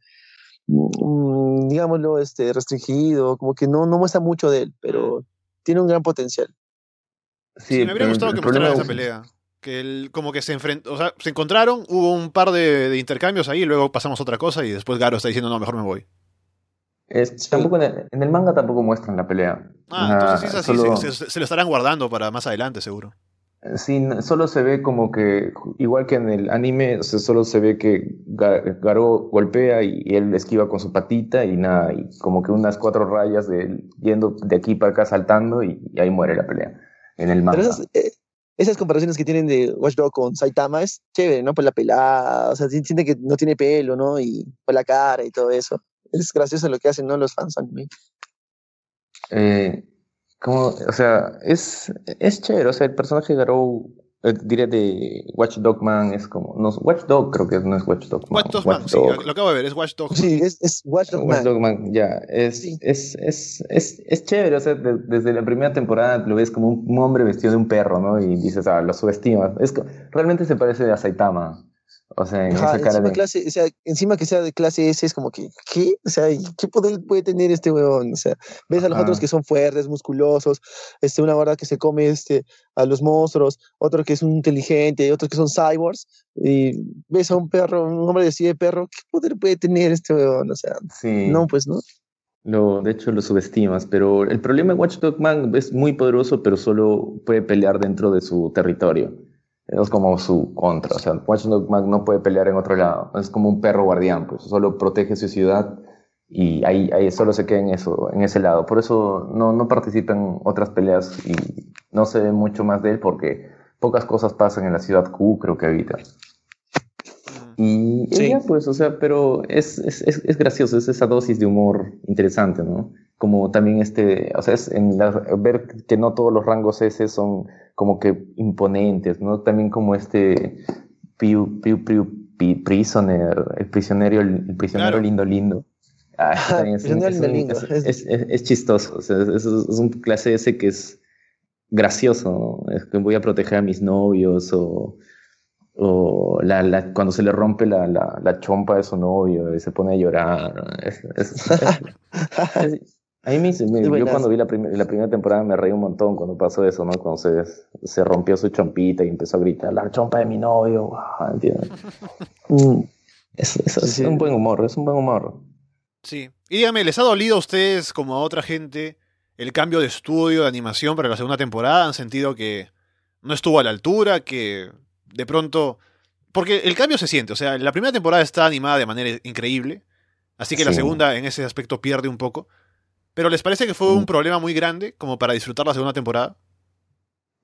mm, digámoslo, este, restringido, como que no, no muestra mucho de él, pero tiene un gran potencial. Sí, Sí, me habría el- gustado que mostraran esa pelea. Que el, como que se enfrentó, o sea, se encontraron, hubo un par de, de intercambios ahí, luego pasamos a otra cosa y después Garo está diciendo, no, mejor me voy. es- tampoco en el, en el manga tampoco muestran la pelea. Ah, entonces sí es así, solo- se, se- se lo estarán guardando para más adelante, seguro. Sí, solo se ve como que, igual que en el anime, o sea, solo se ve que Ga- Garou golpea y, y él esquiva con su patita y nada, y como que unas cuatro rayas de él yendo de aquí para acá saltando y, y ahí muere la pelea en el manga. Pero eh, esas comparaciones que tienen de Watch Dogs con Saitama es chévere, ¿no? Por la pelada, o sea, siente que no tiene pelo, ¿no? Y por la cara y todo eso. Es gracioso lo que hacen, ¿no? Los fans anime. Eh, como, o sea, es, es chévere, o sea, el personaje de Garou, eh, diré de Watchdog Man, es como, no, Watchdog creo que no es Watchdog Man. Watch Dogs Man, sí, lo acabo de ver, es Watch Dogs. Sí, es, es Watch Dogs Man. Watchdog Man, ya, es, Sí. es, es, es, es chévere, o sea, de- desde la primera temporada lo ves como un, un hombre vestido de un perro, ¿no? Y dices, ah, lo subestimas. Es, realmente se parece a Saitama, o sea, en Ajá, esa cara encima, de... clase, o sea, encima que sea de clase S es como que, ¿qué? O sea, ¿y ¿qué poder puede tener este weón? O sea, ves a los Ajá. otros que son fuertes, musculosos, este, una guarda que se come este, a los monstruos, otro que es un inteligente, otros que son cyborgs, y ves a un perro, un hombre así de perro, ¿qué poder puede tener este weón? O sea, Sí. no, pues no. Lo, de hecho, lo subestimas, pero el problema de Watchdog Man es muy poderoso, pero solo puede pelear dentro de su territorio. Es como su contra. O sea, Watchdog Man no puede pelear en otro lado. Es como un perro guardián, pues solo protege su ciudad y ahí, ahí solo se queda en eso, en ese lado. Por eso no, no participa en otras peleas y no se ve mucho más de él porque pocas cosas pasan en la ciudad Q, creo que habita. Mm. Y ella, pues, o sea, pero es, es, es, gracioso, es esa dosis de humor interesante, ¿no? Como también este, o sea, es en ver que no todos los rangos S son como que imponentes, ¿no? También como este Piu, Piu, Piu, Prisoner, el prisionero, el prisionero lindo lindo. Ah, es, es, es, chistoso, o sea, es, un clase ese que es gracioso, ¿no? Es que voy a proteger a mis novios o, o la, la, cuando se le rompe la, la, la, chompa de su novio y se pone a llorar. a mí me, yo cuando vi la, la, primera temporada me reí un montón cuando pasó eso, ¿no? Cuando se, se rompió su chompita y empezó a gritar, la chompa de mi novio, ¿entiendes? Mm. es un buen humor, es un buen humor. Sí. Y dígame, ¿les ha dolido a ustedes, como a otra gente, el cambio de estudio, de animación para la segunda temporada? ¿Han sentido que no estuvo a la altura? ¿Que de pronto... Porque el cambio se siente, o sea, la primera temporada está animada de manera increíble, así que la segunda en ese aspecto pierde un poco. Pero ¿les parece que fue un mm. problema muy grande como para disfrutar la segunda temporada?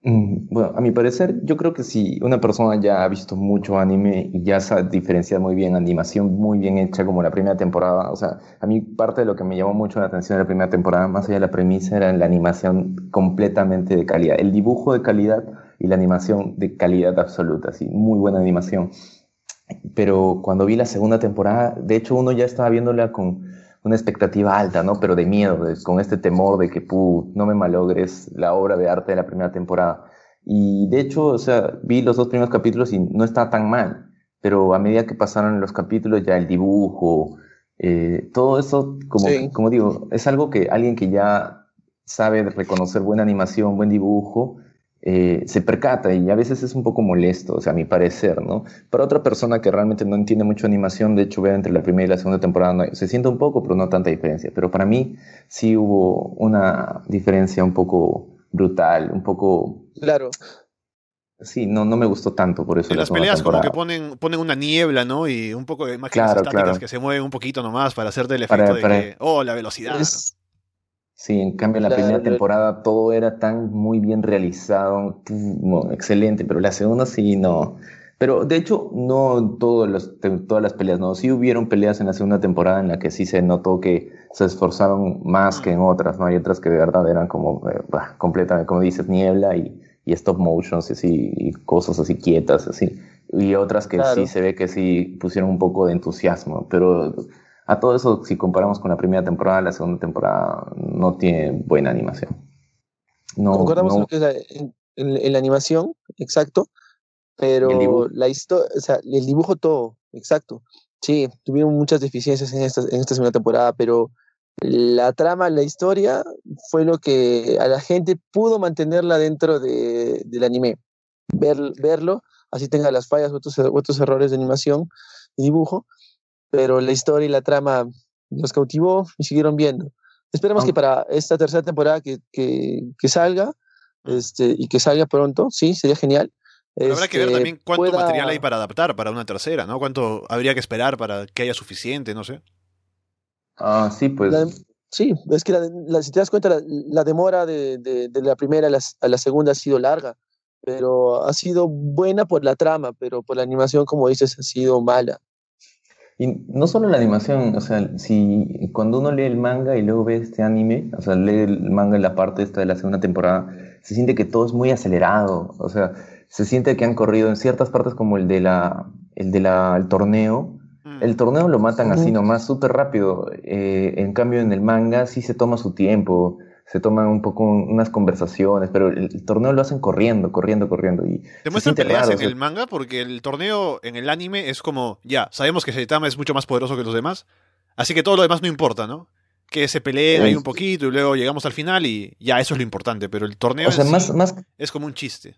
Mm, bueno, a mi parecer, yo creo que si una persona ya ha visto mucho anime y ya sabe diferenciar muy bien animación muy bien hecha como la primera temporada, o sea, a mí parte de lo que me llamó mucho la atención de la primera temporada, más allá de la premisa, era la animación completamente de calidad, el dibujo de calidad y la animación de calidad absoluta, así, muy buena animación. Pero cuando vi la segunda temporada, de hecho uno ya estaba viéndola con una expectativa alta, ¿no? Pero de miedo, con este temor de que, puh, no me malogres la obra de arte de la primera temporada. Y de hecho, o sea, vi los dos primeros capítulos y no está tan mal, pero a medida que pasaron los capítulos, ya el dibujo, eh, todo eso, como, como digo, es algo que alguien que ya sabe reconocer buena animación, buen dibujo, eh, se percata y a veces es un poco molesto, o sea, a mi parecer, ¿no? Para otra persona que realmente no entiende mucho animación, de hecho, ver entre la primera y la segunda temporada se siente un poco, pero no tanta diferencia. Pero para mí sí hubo una diferencia un poco brutal, un poco... Claro. Sí, no, no me gustó tanto por eso. En las peleas como que ponen, ponen una niebla, ¿no? Y un poco de imágenes estáticas que se mueven un poquito nomás para hacerte el efecto de que, oh, la velocidad. Sí, en cambio en la primera temporada todo era tan muy bien realizado, excelente, pero la segunda sí no. Pero de hecho, no todos los, todas las peleas, no. Sí hubieron peleas en la segunda temporada en la que sí se notó que se esforzaron más que en otras, ¿no? Hay otras que de verdad eran como eh, completamente, como dices, niebla y, y stop motions así, y cosas así quietas, así. Y otras que sí se ve que sí pusieron un poco de entusiasmo, pero a todo eso, si comparamos con la primera temporada, la segunda temporada no tiene buena animación. No, Concordamos lo que es en, la animación, exacto, pero la historia, o sea, el dibujo todo, exacto. Sí, tuvieron muchas deficiencias en esta, en esta segunda temporada, pero la trama, la historia fue lo que a la gente pudo mantenerla dentro de, del anime. Ver, verlo, así tenga las fallas otros, otros errores de animación y dibujo, pero la historia y la trama nos cautivó y siguieron viendo. Esperemos que para esta tercera temporada que, que, que salga, este, y que salga pronto, sí, sería genial. Pero habrá que ver este, también cuánto material hay para adaptar para una tercera, ¿no? ¿Cuánto habría que esperar para que haya suficiente? No sé. Ah, sí, pues. sí, es que la, si te das cuenta, la, demora de, de, de, la primera a la, a la, segunda ha sido larga, pero ha sido buena por la trama, pero por la animación, como dices, ha sido mala. Y no solo la animación, o sea, si cuando uno lee el manga y luego ve este anime, o sea, lee el manga en la parte esta de la segunda temporada, se siente que todo es muy acelerado, o sea, se siente que han corrido en ciertas partes como el de la, el de la, el torneo, mm. el torneo lo matan así nomás, súper rápido, eh, en cambio en el manga sí se toma su tiempo, se toman un poco unas conversaciones, pero el, torneo lo hacen corriendo, corriendo, corriendo. Y ¿Te muestran peleas en el manga? Porque el torneo en el anime es como, ya, sabemos que Saitama es mucho más poderoso que los demás, así que todo lo demás no importa, ¿no? Que se peleen ahí un poquito y luego llegamos al final y ya, eso es lo importante, pero el torneo es como un chiste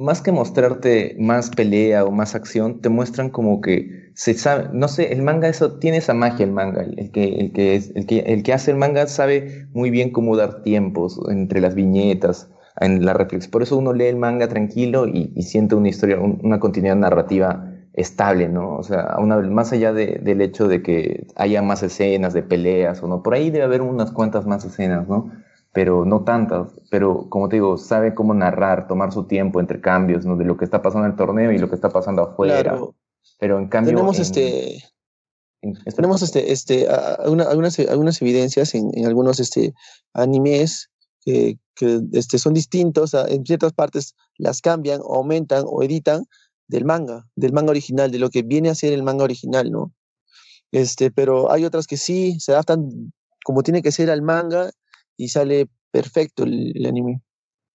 más que mostrarte más pelea o más acción, te muestran como que se sabe, no sé, el manga eso tiene esa magia el manga, el que el que es el que el que hace el manga sabe muy bien cómo dar tiempos entre las viñetas, en la reflexión. Por eso uno lee el manga tranquilo y, siente una historia, una continuidad narrativa estable, ¿no? O sea, una, más allá del hecho de que haya más escenas de peleas o no, por ahí debe haber unas cuantas más escenas, ¿no? Pero no tantas. Pero como te digo, sabe cómo narrar, tomar su tiempo entre cambios, ¿no? De lo que está pasando en el torneo y lo que está pasando afuera. Pero en cambio. Tenemos en- este. en- Tenemos este, este, a- a- una- algunas, algunas evidencias en, en algunos este, animes que, que este, son distintos, a- en ciertas partes las cambian, o aumentan o editan del manga, del manga original, de lo que viene a ser el manga original, ¿no? Este, pero hay otras que sí se adaptan como tiene que ser al manga y sale perfecto el, el anime.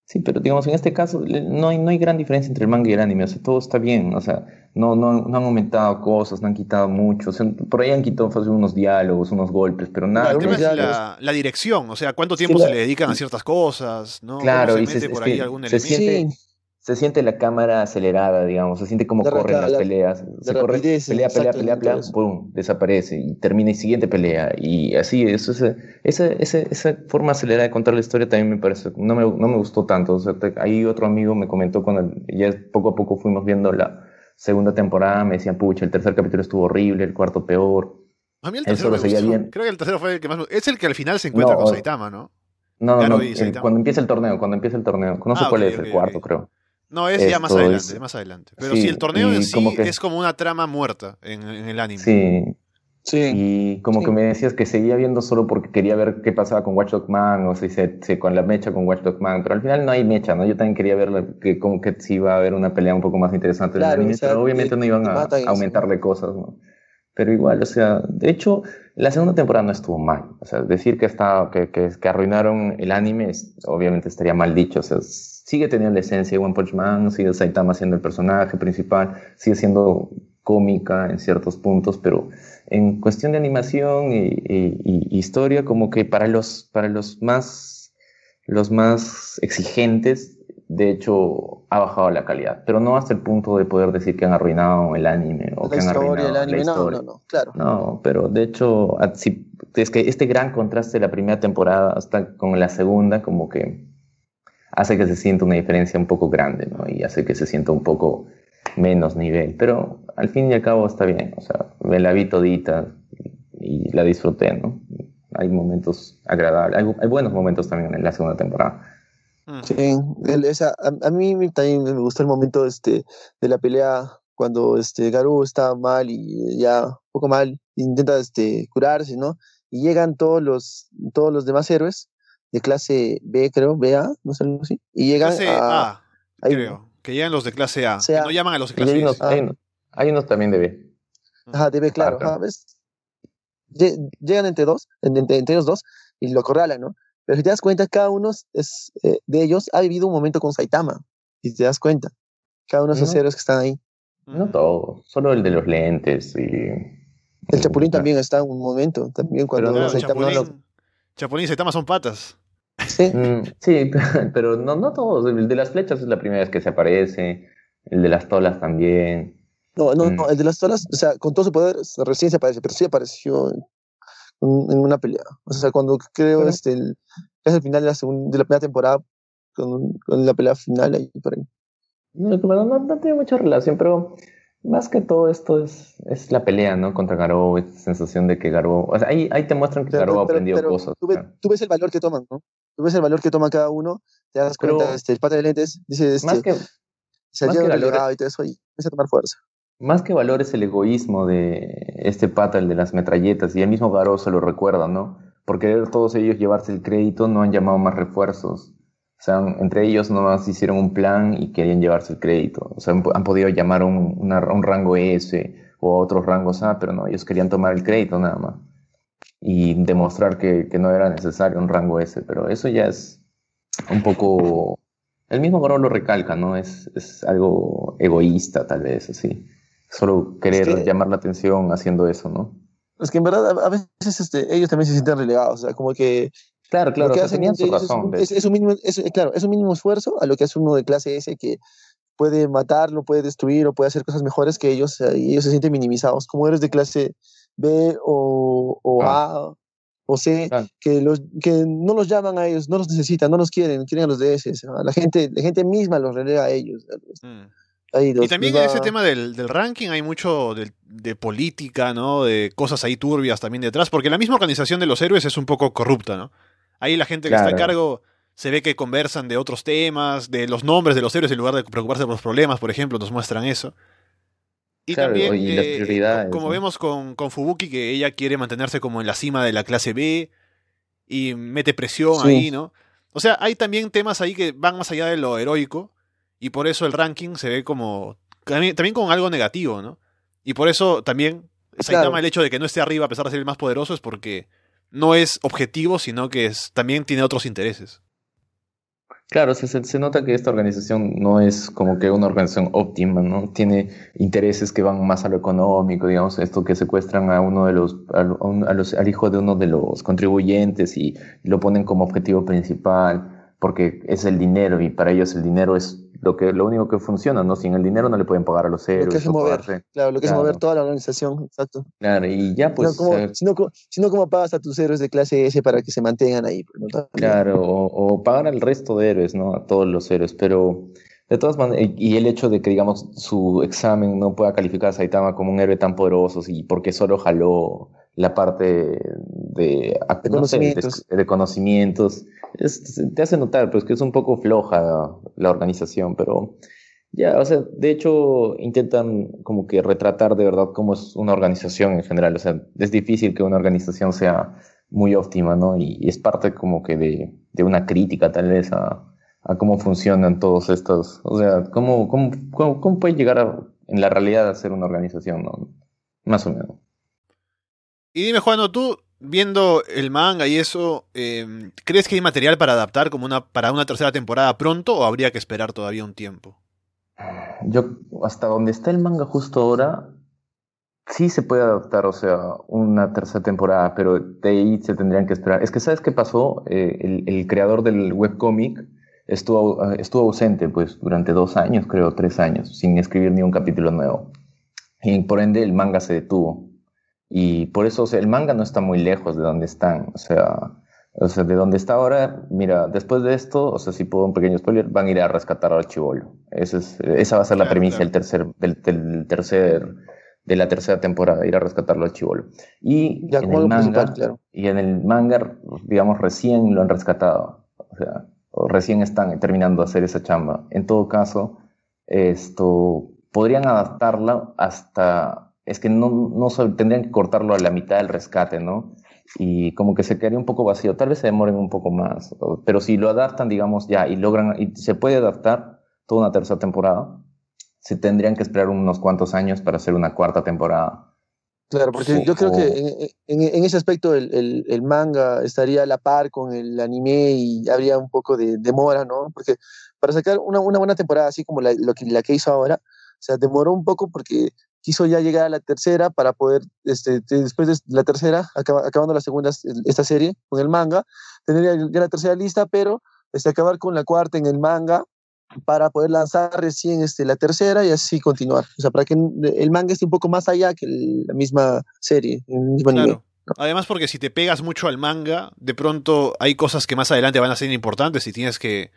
Sí, pero digamos, en este caso le- no hay, no hay gran diferencia entre el manga y el anime, o sea, todo está bien, o sea, no, no, no han aumentado cosas, no han quitado mucho, o sea, por ahí han quitado fácil, unos diálogos, unos golpes, pero nada. el Claro, que- tema es la, la dirección, o sea, cuánto Sí, tiempo la- se le dedican a ciertas cosas, ¿no? Claro, ¿Cómo y se por ahí algún se elemento. siente- Sí, Se siente la cámara acelerada, digamos, se siente como La corren las la- peleas, se la corre, rapidez, pelea, pelea, pelea, pelea, pum, desaparece y termina y siguiente pelea y así, eso es, esa, esa, esa forma acelerada de contar la historia también me parece, no me, no me gustó tanto, o sea, te- ahí otro amigo me comentó cuando ya poco a poco fuimos viendo la segunda temporada, me decían, pucha, el tercer capítulo estuvo horrible, el cuarto peor, A mí el tercero me gustó. bien. Creo que el tercero fue el que más. Es el que al final se encuentra No, con Saitama, ¿no? no, no, no, y el- Saitama. cuando empieza el torneo, cuando empieza el torneo, no sé Ah, cuál ok, es, el cuarto creo. No, es ya más adelante, es- más adelante. Pero sí, sí, el torneo en sí como que- es como una trama muerta en, en el anime. Sí, sí. Y como Sí. que me decías que seguía viendo solo porque quería ver qué pasaba con Watch Dog Man o si se, se- con la mecha con Watch Dog Man, pero al final no hay mecha, ¿no? Yo también quería ver la- que como que si iba a haber una pelea un poco más interesante en el Claro, anime, o sea, pero obviamente te- no iban a, aumentarle cosas, ¿no? Pero igual, o sea, de hecho, la segunda temporada no estuvo mal. O sea, decir que, está, que, que, que arruinaron el anime, es- obviamente estaría mal dicho. O sea, sigue teniendo la esencia de One Punch Man, sigue Saitama siendo el personaje principal, sigue siendo cómica en ciertos puntos, pero en cuestión de animación y, y- y historia, como que para los, para los más, los más exigentes, de hecho, ha bajado la calidad, pero no hasta el punto de poder decir que han arruinado el anime o que han arruinado el anime, la no, historia. no, no, claro. No, pero de hecho, es que este gran contraste de la primera temporada hasta con la segunda, como que hace que se sienta una diferencia un poco grande, ¿no? Y hace que se sienta un poco menos nivel. Pero al fin y al cabo está bien, o sea, me la vi todita y la disfruté, ¿no? Hay momentos agradables, hay, hay buenos momentos también en la segunda temporada. Mm. Sí, el- esa, a, a mí también me gustó el momento este, de la pelea cuando este, Garou está mal y ya un poco mal, intenta este, curarse, ¿no? Y llegan todos los, todos los demás héroes de clase B, creo, BA, no sé, algo así, y llegan Clase a... A, ahí- creo. Que llegan los de clase A. Sea- que no llaman a los de Y clase hay unos, hay unos- hay unos también de B. Ajá, de B, claro, Ajá. ¿ves? Lle- Llegan entre dos, en- entre, entre ellos dos, y lo acorralan, ¿no? Pero si te das cuenta, cada uno es, eh, de ellos ha vivido un momento con Saitama, si te das cuenta. Cada uno de esos héroes que están ahí. No todo, solo el de los lentes y... El Chapulín también está en un momento, también cuando Pero no, Claro, Saitama lo- Chapulín, Chapulín y Saitama son patas. Sí, Mm, sí, pero no, no todos. El de las flechas es la primera vez que se aparece. El de las tolas también. no, no, Mm. no, el de las tolas, o sea, con todo su poder recién se aparece, pero sí apareció en, en una pelea. O sea, cuando creo Pero- este, el, es el final de la, segunda, de la primera temporada, con, con la pelea final ahí por ahí. No, no, no tiene mucha relación, pero más que todo esto es, es la pelea, ¿no? Contra Garou, esta sensación de que Garou... O sea, ahí, ahí te muestran que Pero- Garou ha pero- aprendido pero cosas. Tú ves el valor que toman, ¿no? Tú ves el valor que toma cada uno, te das Pero- cuenta, este, el pata de lentes dice, este, Más que, se más que el valor- y todo eso, y empieza a tomar fuerza. más que valor es el egoísmo de este pata, el de las metralletas, y el mismo Garou se lo recuerda, ¿no? Por querer todos ellos llevarse el crédito, no han llamado más refuerzos. O sea, entre ellos nomás hicieron un plan y querían llevarse el crédito. O sea, han, han podido llamar a un, una- un rango S o a otros rangos A, pero no, ellos querían tomar el crédito nada más. Y demostrar que, que no era necesario un rango S, pero eso ya es un poco... El mismo Garou lo recalca, ¿no? Es, es algo egoísta, tal vez, así. Solo querer que- llamar la atención haciendo eso, ¿no? Es que en verdad a, veces este, ellos también se sienten relegados, o sea, como que Claro, claro, que hacen tenían su es razón. es, es un mínimo, es- claro, es un mínimo esfuerzo a lo que hace uno de clase S que puede matarlo, puede destruir o puede hacer cosas mejores que ellos, y ellos se sienten minimizados. Como eres de clase B o, o A o C, Claro. que, los, que no los llaman a ellos, no los necesitan, no los quieren, quieren a los de S. o sea, la, gente, la gente misma los relega a ellos. Mm. Ahí Y también en va- ese tema del, del ranking hay mucho de, de política, ¿no? De cosas ahí turbias también detrás, porque la misma organización de los héroes es un poco corrupta, ¿no? Ahí la gente que está a cargo se ve que conversan de otros temas, de los nombres de los héroes en lugar de preocuparse por los problemas, por ejemplo, nos muestran eso. Y también, eh, como vemos con, con, Fubuki, que ella quiere mantenerse como en la cima de la clase B y mete presión ahí, ¿no? O sea, hay también temas ahí que van más allá de lo heroico y por eso el ranking se ve como también, también con algo negativo, ¿no? Y por eso también Saitama el hecho de que no esté arriba a pesar de ser el más poderoso es porque no es objetivo, sino que es, también tiene otros intereses. Claro, se, se, nota que esta organización no es como que una organización óptima, ¿no? Tiene intereses que van más a lo económico, digamos, esto que secuestran a uno de los, al hijo de uno de los contribuyentes y lo ponen como objetivo principal, porque es el dinero y para ellos el dinero es lo que lo único que funciona, ¿no? Sin el dinero no le pueden pagar a los héroes. Lo que es mover, claro, lo que es mover toda la organización, exacto. Claro, y ya pues... Si no, ¿cómo pagas a tus héroes de clase S para que se mantengan ahí? Pues, claro, o, pagar al resto de héroes, ¿no? A todos los héroes, pero... De todas maneras, y el hecho de que, digamos, su examen no pueda calificar a Saitama como un héroe tan poderoso, y porque solo jaló la parte de, de conocimientos, de, conocimientos te hace notar pues que es un poco floja la organización, pero ya, o sea, de hecho intentan como que retratar de verdad cómo es una organización en general, o sea, es difícil que una organización sea muy óptima, ¿no? Y, es parte como que de, de, una crítica tal vez a, a, cómo funcionan todos estos, o sea, cómo, cómo, cómo, puede llegar a, en la realidad a ser una organización, ¿no? Más o menos. Y dime, Juan, tú viendo el manga y eso, em, ¿crees que hay material para adaptar como una, para una tercera temporada pronto o habría que esperar todavía un tiempo? Yo, hasta donde está el manga justo ahora, sí se puede adaptar, o sea, una tercera temporada, pero de ahí se tendrían que esperar. Es que, ¿sabes qué pasó? Eh, el, creador del webcómic estuvo, estuvo ausente, pues, durante dos años, creo, tres años, sin escribir ni un capítulo nuevo. Y por ende el manga se detuvo. Y por eso, o sea, el manga no está muy lejos de donde están. O sea, o sea, de donde está ahora, mira, después de esto, o sea, si puedo un pequeño spoiler, van a ir a rescatar al chivolo. Esa, es, esa va a ser la premisa del tercer, del, tercer, de la tercera temporada, ir a rescatarlo al chivolo. Y en el manga, y en el manga, digamos, recién lo han rescatado. O sea, o recién están terminando de hacer esa chamba. En todo caso, esto podrían adaptarla hasta es que no, no tendrían que cortarlo a la mitad del rescate, ¿no? Y como que se quedaría un poco vacío. Tal vez se demoren un poco más, pero si lo adaptan, digamos, ya, y logran, y se puede adaptar toda una tercera temporada, se tendrían que esperar unos cuantos años para hacer una cuarta temporada. Claro, porque yo creo que en, en, ese aspecto el, el, manga estaría a la par con el anime y habría un poco de demora, ¿no? Porque para sacar una, una buena temporada así como la, lo que, la que hizo ahora, o sea, demoró un poco porque quiso ya llegar a la tercera para poder, este, después de la tercera, acabando la segunda, esta serie con el manga, tener ya la tercera lista, pero este, acabar con la cuarta en el manga para poder lanzar recién este, la tercera y así continuar. O sea, para que el manga esté un poco más allá que la misma serie, el mismo claro. Además, porque si te pegas mucho al manga, de pronto hay cosas que más adelante van a ser importantes y tienes que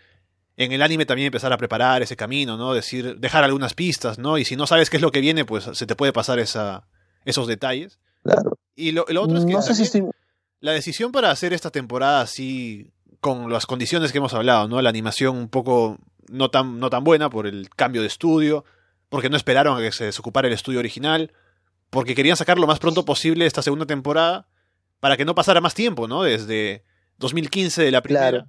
en el anime también empezar a preparar ese camino, ¿no? Decir, dejar algunas pistas, ¿no? Y si no sabes qué es lo que viene, pues se te puede pasar esa, esos detalles. Claro. Y lo, otro es que la decisión para hacer esta temporada así, con las condiciones que hemos hablado, ¿no? La animación un poco no tan, no tan buena por el cambio de estudio, porque no esperaron a que se desocupara el estudio original, porque querían sacar lo más pronto posible esta segunda temporada, para que no pasara más tiempo, ¿no? Desde 2015 de la primera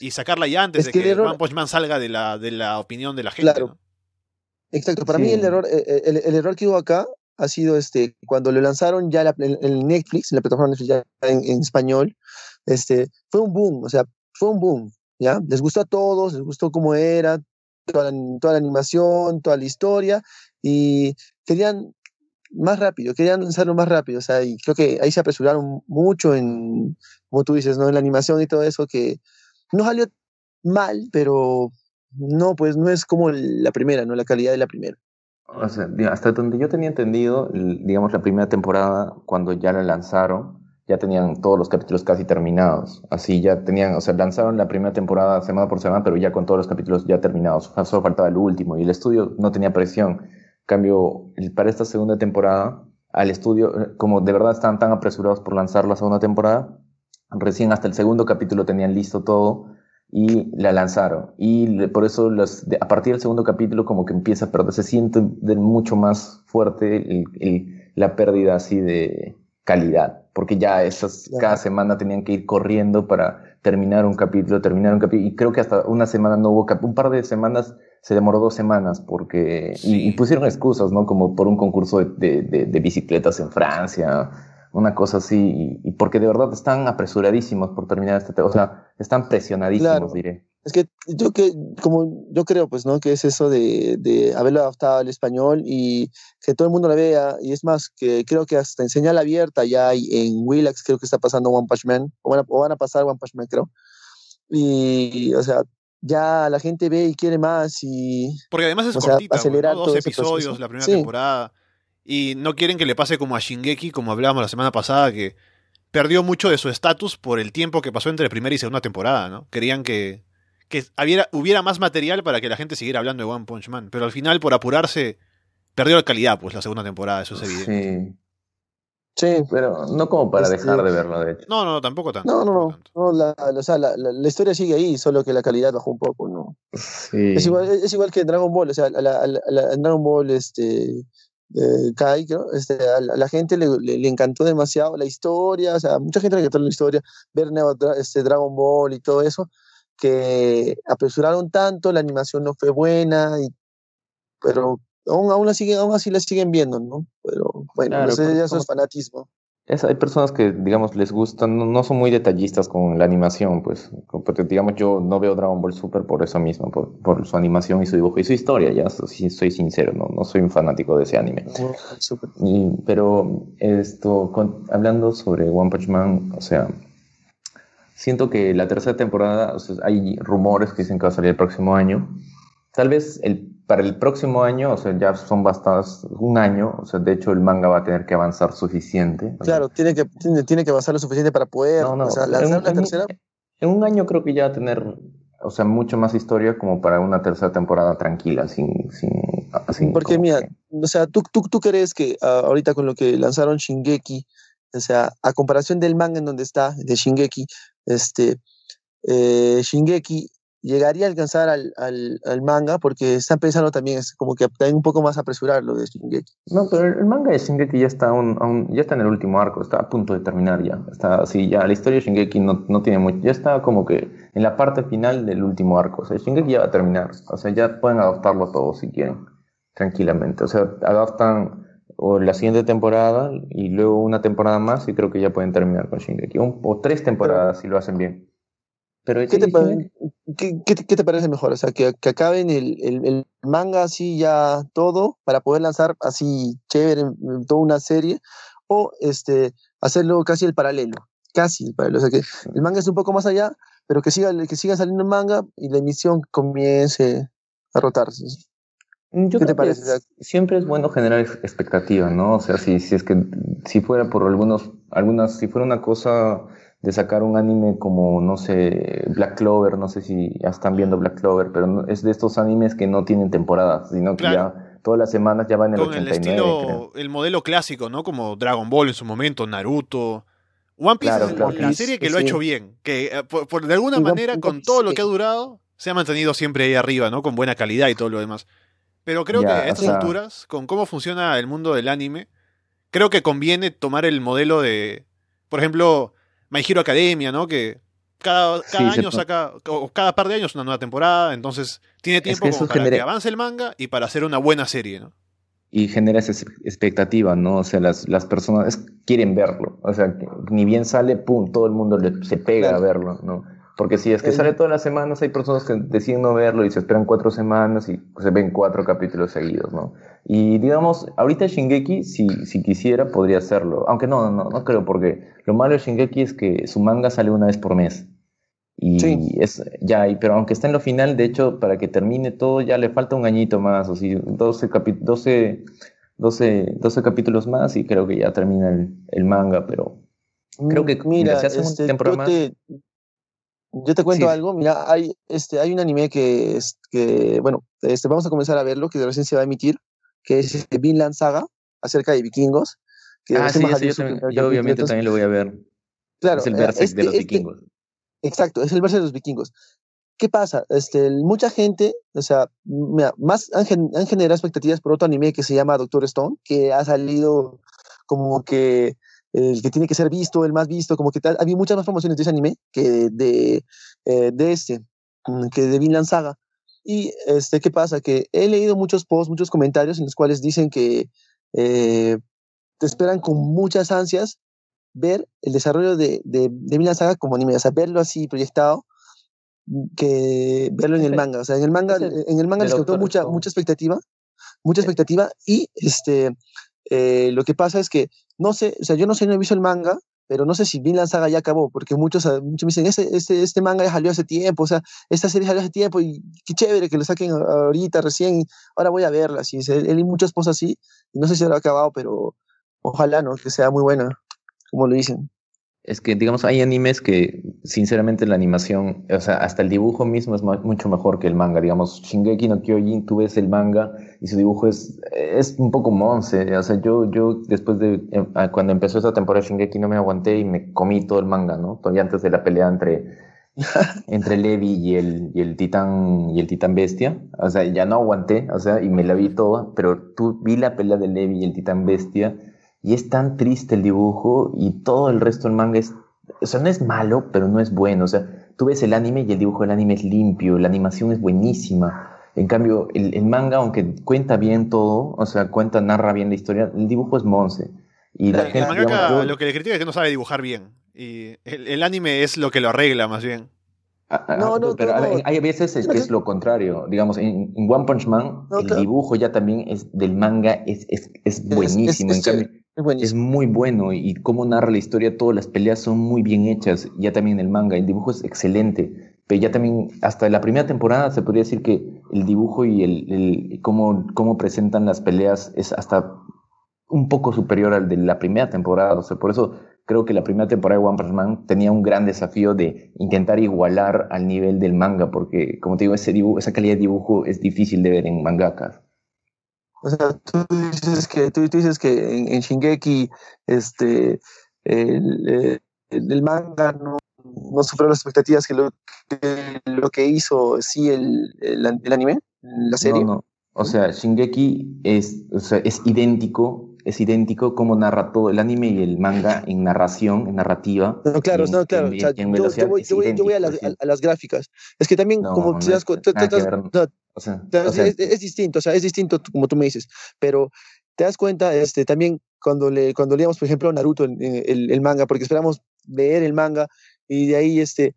y sacarla ya antes de que, el One Punch Man salga de la, de la opinión de la gente. Claro. Exacto, para mí el error, eh, eh, el, error que hubo acá ha sido este, cuando lo lanzaron ya en, Netflix, en la plataforma Netflix ya en, español, este, fue un boom, o sea, fue un boom, ¿ya? Les gustó a todos, les gustó cómo era, toda la, toda la animación, toda la historia, y querían más rápido, querían lanzarlo más rápido, o sea, y creo que ahí se apresuraron mucho en, como tú dices, ¿no? En la animación y todo eso, que no salió mal, pero no, pues no es como la primera, no la calidad de la primera. O sea, hasta donde yo tenía entendido, digamos, la primera temporada, cuando ya la lanzaron, ya tenían todos los capítulos casi terminados. Así ya tenían, o sea, lanzaron la primera temporada semana por semana, pero ya con todos los capítulos ya terminados. Solo faltaba el último y el estudio no tenía presión. En cambio, para esta segunda temporada, al estudio, como de verdad estaban tan apresurados por lanzar la segunda temporada, Recién hasta el segundo capítulo tenían listo todo y la lanzaron. Y por eso los, a partir del segundo capítulo como que empieza a perder, se siente de mucho más fuerte la pérdida así de calidad, porque ya esas, cada semana tenían que ir corriendo para terminar un capítulo, terminar un capítulo, y creo que hasta una semana no hubo, un par de semanas se demoró dos semanas porque, y, pusieron excusas, ¿no? Como por un concurso de, de bicicletas en Francia, una cosa así, y, porque de verdad están apresuradísimos por terminar este tema, o sea, están presionadísimos, diré. Es que yo que, como yo creo, pues, ¿no? Que es eso de, de haberlo adaptado al español y que todo el mundo la vea, y es más, que creo que hasta en señal abierta ya hay en Willax, creo que está pasando One Punch Man, o van a, o van a pasar One Punch Man, creo. Y, o sea, ya la gente ve y quiere más y... Porque además es cortita, acelerar dos episodios la primera temporada y no quieren que le pase como a Shingeki, como hablábamos la semana pasada, que perdió mucho de su estatus por el tiempo que pasó entre primera y segunda temporada, ¿no? Querían que, que hubiera, más material para que la gente siguiera hablando de One Punch Man, pero al final, por apurarse, perdió la calidad, pues, la segunda temporada, eso es evidente. Sí. Sí, pero no como para este, dejar de verlo, de hecho. No, no, tampoco tanto. No, no, no. la, o sea, la, la, historia sigue ahí, solo que la calidad bajó un poco, ¿no? Sí. Es igual, es igual que Dragon Ball, o sea, en Dragon Ball, este, Kai, este, a, la, gente le, le, encantó demasiado la historia, o sea, mucha gente le encantó la historia, ver este, Dragon Ball y todo eso, que apresuraron tanto, la animación no fue buena, y, pero aún, aún, la siguen, aún así la siguen viendo, ¿no? Pero bueno, claro, ya es fanatismo hay personas que, digamos, les gustan, no, son muy detallistas con la animación, pues, porque, digamos, yo no veo Dragon Ball Super por eso mismo, por, su animación y su dibujo y su historia, ya si soy sincero, no, no soy un fanático de ese anime. pero esto, hablando sobre One Punch Man, o sea, siento que la tercera temporada, o sea, hay rumores que dicen que va a salir el próximo año. Tal vez el para el próximo año, o sea, ya son bastadas, un año, o sea, de hecho el manga va a tener que avanzar suficiente. Claro, tiene que, tiene, que avanzar lo suficiente para poder, no, no, o sea, lanzar la tercera. En un año creo que ya va a tener, o sea, mucho más historia como para una tercera temporada tranquila, sin... sin, Porque mira, o sea, ¿tú, tú, tú crees que ah, ahorita con lo que lanzaron Shingeki, o sea, a comparación del manga en donde está, de Shingeki, este, eh, Shingeki llegaría a alcanzar al, al, manga porque están pensando también es como que hay un poco más apresurarlo de Shingeki. No, pero el, manga de Shingeki ya está un, ya está en el último arco, está a punto de terminar ya. Está así, ya la historia de Shingeki no, no tiene mucho, ya está como que en la parte final del último arco. O sea, Shingeki ya va a terminar. O sea, ya pueden adaptarlo todo si quieren, tranquilamente. O sea, adaptan o la siguiente temporada y luego una temporada más y creo que ya pueden terminar con Shingeki. o tres temporadas si lo hacen bien. Pero ¿Qué te, ¿qué, te, parece mejor? O sea, que, que acaben el, el, manga así ya todo para poder lanzar así chévere toda una serie o este hacerlo casi el paralelo, casi el paralelo. O sea, que el manga es un poco más allá, pero que siga, que siga saliendo el manga y la emisión comience a rotarse. ¿Qué te parece? siempre es bueno generar expectativas, ¿no? O sea, si, si es que si fuera por algunos, algunas, si fuera una cosa de sacar un anime como, no sé, Black Clover, no sé si ya están viendo Black Clover, pero es de estos animes que no tienen temporadas, sino que ya todas las semanas ya van en el Con el estilo, el modelo clásico, ¿no? Como Dragon Ball en su momento, Naruto. One Piece es la serie que lo ha hecho bien, que eh, por, de alguna manera, con todo lo que ha durado, se ha mantenido siempre ahí arriba, ¿no? Con buena calidad y todo lo demás. Pero creo que a estas alturas, con cómo funciona el mundo del anime, creo que conviene tomar el modelo de, por ejemplo, My Hero Academia, ¿no? Que cada, cada año saca, o cada par de años una nueva temporada, entonces tiene tiempo para que avance el manga y para hacer una buena serie, ¿no? Y genera esa expectativa, ¿no? O sea, las, las personas quieren verlo. O sea, ni bien sale, pum, todo el mundo se pega a verlo, ¿no? Porque si es que sale todas las semanas, hay personas que deciden no verlo y se esperan cuatro semanas y se ven cuatro capítulos seguidos, ¿no? Y digamos, ahorita Shingeki, si, si quisiera, podría hacerlo. Aunque no, no, no creo, porque lo malo de Shingeki es que su manga sale una vez por mes. Y es ya, pero aunque está en lo final, de hecho, para que termine todo, ya le falta un añito más, o si 12, 12, 12, 12 capítulos más y creo que ya termina el, el manga, pero creo que mira, se hace este, temporada yo te cuento algo, mira, hay, este, hay un anime que, es, que, bueno, este, vamos a comenzar a verlo, que recién se va a emitir, que es este Vinland Saga, acerca de vikingos. Que ah, sí, yo, obviamente también lo voy a ver. Claro. Es el verse de este, los este vikingos. exacto, es el de los vikingos. ¿qué pasa? Este, mucha gente, o sea, más han, generado expectativas por otro anime que se llama Doctor Stone, que ha salido como que el que tiene que ser visto, el más visto, como que tal. Había muchas más promociones de ese anime que de, de, de este, mm, que de Vinland Saga. Y este, ¿qué pasa? Que he leído muchos posts, muchos comentarios en los cuales dicen que eh, te esperan con muchas ansias ver el desarrollo de, de, de Saga como anime, o sea, verlo así proyectado, mm, que verlo en el manga. O sea, en el manga, en el manga les causó mucha, mucha expectativa, mucha expectativa, y este, eh, lo que pasa es que, no sé, o sea, yo no sé, no he visto el manga, pero no sé si Vinland Saga ya acabó, porque muchos, ah, muchos me dicen, este, este, este manga ya salió hace tiempo, o sea, esta serie salió hace tiempo y qué chévere que lo saquen ahorita recién, ahora voy a verla, así, él y muchas cosas así, no sé si habrá acabado, pero ojalá, ¿no? Que sea muy buena, como lo dicen. Es que, digamos, hay animes que, sinceramente, la animación, o sea, hasta el dibujo mismo es mucho mejor que el manga. Digamos, Shingeki no Kyojin, tú ves el manga y su dibujo es, es un poco monce. O sea, yo, yo después de, eh, cuando empezó esta temporada Shingeki no me aguanté y me comí todo el manga, ¿no? Todavía antes de la pelea entre, entre Levi y el, y el titán, y el titán bestia. O sea, ya no aguanté, o sea, y me la vi toda, pero tú vi la pelea de Levi y el titán bestia y es tan triste el dibujo y todo el resto del manga es, o sea, no es malo, pero no es bueno. O sea, tú ves el anime y el dibujo del anime es limpio, la animación es buenísima. En cambio, el, manga, aunque cuenta bien todo, o sea, cuenta, narra bien la historia, el dibujo es monce. Y la el manga lo que le critica es que no sabe dibujar bien. Y el, anime es lo que lo arregla, más bien. Ah, ah, no, no, pero hay veces es que es lo contrario. Digamos, en, One Punch Man, el dibujo ya también es del manga es, es, es buenísimo. en cambio, es muy bueno y cómo narra la historia, todas las peleas son muy bien hechas, ya también el manga, el dibujo es excelente, pero ya también hasta la primera temporada se podría decir que el dibujo y el, cómo, cómo presentan las peleas es hasta un poco superior al de la primera temporada, o sea, por eso creo que la primera temporada de One Punch Man tenía un gran desafío de intentar igualar al nivel del manga, porque como te digo, ese dibujo, esa calidad de dibujo es difícil de ver en mangakas. O sea, tú dices que, tú, dices que en, Shingeki este, el, el, manga no, no superó las expectativas que lo que, lo que hizo sí el, el, anime, la serie. No, no. O sea, Shingeki es, o sea, es idéntico es idéntico como narra todo el anime y el manga en narración, en narrativa. No, claro, no, claro. yo, voy, yo, voy, a, las, a, las, gráficas. Es que también, como te das cuenta, es, distinto, o sea, es distinto como tú me dices, pero te das cuenta este, también cuando, le, cuando leíamos, por ejemplo, Naruto, el, el, manga, porque esperamos leer el manga y de ahí este,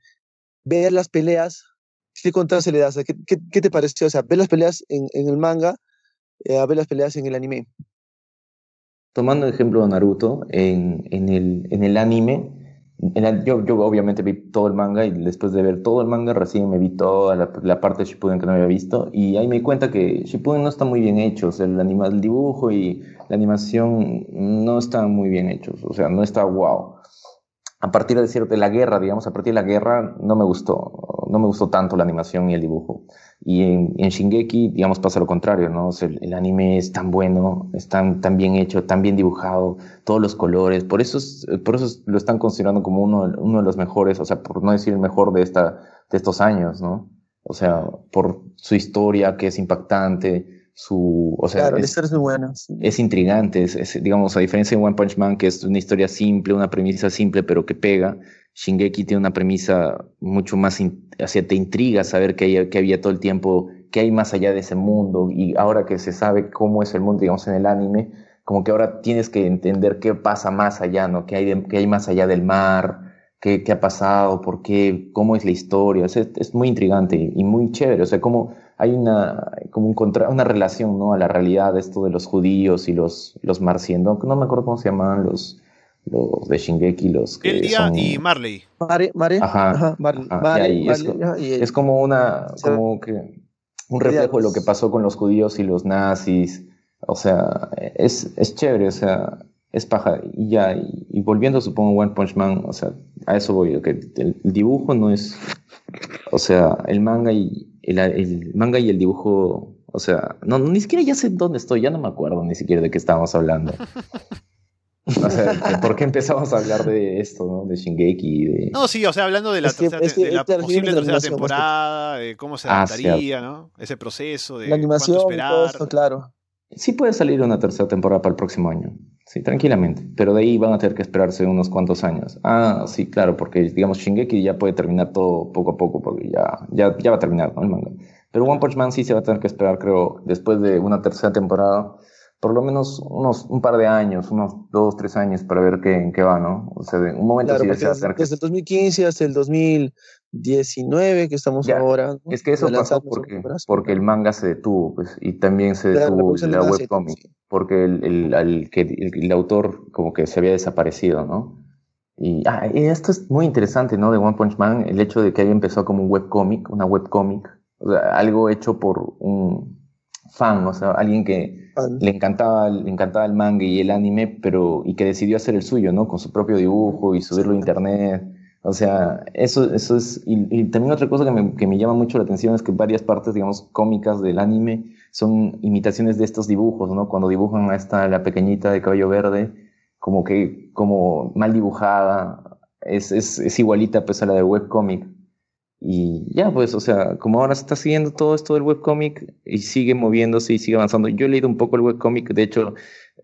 ver las peleas. ¿Qué contraste le das? ¿Qué, qué, qué te pareció? O sea, ver las peleas en, en el manga eh, a ver las peleas en el anime tomando el ejemplo de Naruto, en, el, anime, yo, yo, obviamente vi todo el manga y después de ver todo el manga recién me vi toda la, parte de Shippuden que no había visto y ahí me di cuenta que Shippuden no está muy bien hecho, el, anima, el dibujo y la animación no están muy bien hechos, o sea, no está wow a partir de cierto, de la guerra, digamos, a partir de la guerra no me gustó, no me gustó tanto la animación y el dibujo. Y en, en Shingeki, digamos, pasa lo contrario, ¿no? el, anime es tan bueno, es tan, tan, bien hecho, tan bien dibujado, todos los colores, por eso, por eso lo están considerando como uno, uno de los mejores, o sea, por no decir el mejor de esta, de estos años, ¿no? O sea, por su historia que es impactante, su, o sea, es, muy buena, es intrigante, es, digamos, a diferencia de One Punch Man, que es una historia simple, una premisa simple, pero que pega, Shingeki tiene una premisa mucho más, o sea, te intriga saber que, hay, que había todo el tiempo, que hay más allá de ese mundo, y ahora que se sabe cómo es el mundo, digamos, en el anime, como que ahora tienes que entender qué pasa más allá, ¿no? ¿Qué hay, qué hay más allá del mar? ¿Qué, ¿Qué, ha pasado? ¿Por qué? ¿Cómo es la historia? O sea, es, muy intrigante y, muy chévere. O sea, cómo hay una, como un contra, una relación ¿no? a la realidad de esto de los judíos y los, los marciendo, no me acuerdo cómo se llamaban los, los de Shingeki, los que y Marley. Mare, Mare, ajá, Marley, es, como una, como que un reflejo de lo que pasó con los judíos y los nazis, o sea, es, es chévere, o sea, es paja, y ya, y, volviendo supongo One Punch Man, o sea, a eso voy, que el dibujo no es, o sea, el manga y el, manga y el dibujo, o sea, no, ni siquiera ya sé dónde estoy, ya no me acuerdo ni siquiera de qué estábamos hablando. O sea, ¿por qué empezamos a hablar de esto, ¿no? De Shingeki de... No, sí, o sea, hablando de la, tercera, de la posible tercera temporada, de cómo se ah, adaptaría, ¿no? Ese proceso, de la animación, esperar. claro. Sí puede salir una tercera temporada para el próximo año. Sí, tranquilamente. Pero de ahí van a tener que esperarse unos cuantos años. Ah, sí, claro, porque digamos Shingeki ya puede terminar todo poco a poco, porque ya, ya, ya va a terminar, ¿no? El manga. Pero One Punch Man sí se va a tener que esperar, creo, después de una tercera temporada por lo menos unos un par de años, unos dos, tres años para ver qué, en qué va, ¿no? O sea, un momento claro, sí desde, desde, el 2015 hasta el 2019 que estamos ahora. Es que eso pasó porque, porque el manga se detuvo, pues, y también se detuvo la, webcomic, porque el, el, que, el, autor como que se había desaparecido, ¿no? Y, ah, y esto es muy interesante, ¿no? De One Punch Man, el hecho de que haya empezado como un webcomic, una webcomic, o sea, algo hecho por un fan, o sea, alguien que le encantaba, le encantaba el manga y el anime, pero y que decidió hacer el suyo, ¿no? Con su propio dibujo y subirlo a internet. O sea, eso, eso es. Y, también otra cosa que me, que me, llama mucho la atención es que varias partes, digamos, cómicas del anime son imitaciones de estos dibujos, ¿no? Cuando dibujan a esta, la pequeñita de cabello verde, como que, como mal dibujada, es, es, es igualita pues a la del webcomic. Y ya, pues, o sea, como ahora se está siguiendo todo esto del webcomic y sigue moviéndose y sigue avanzando. Yo he leído un poco el webcomic, de hecho,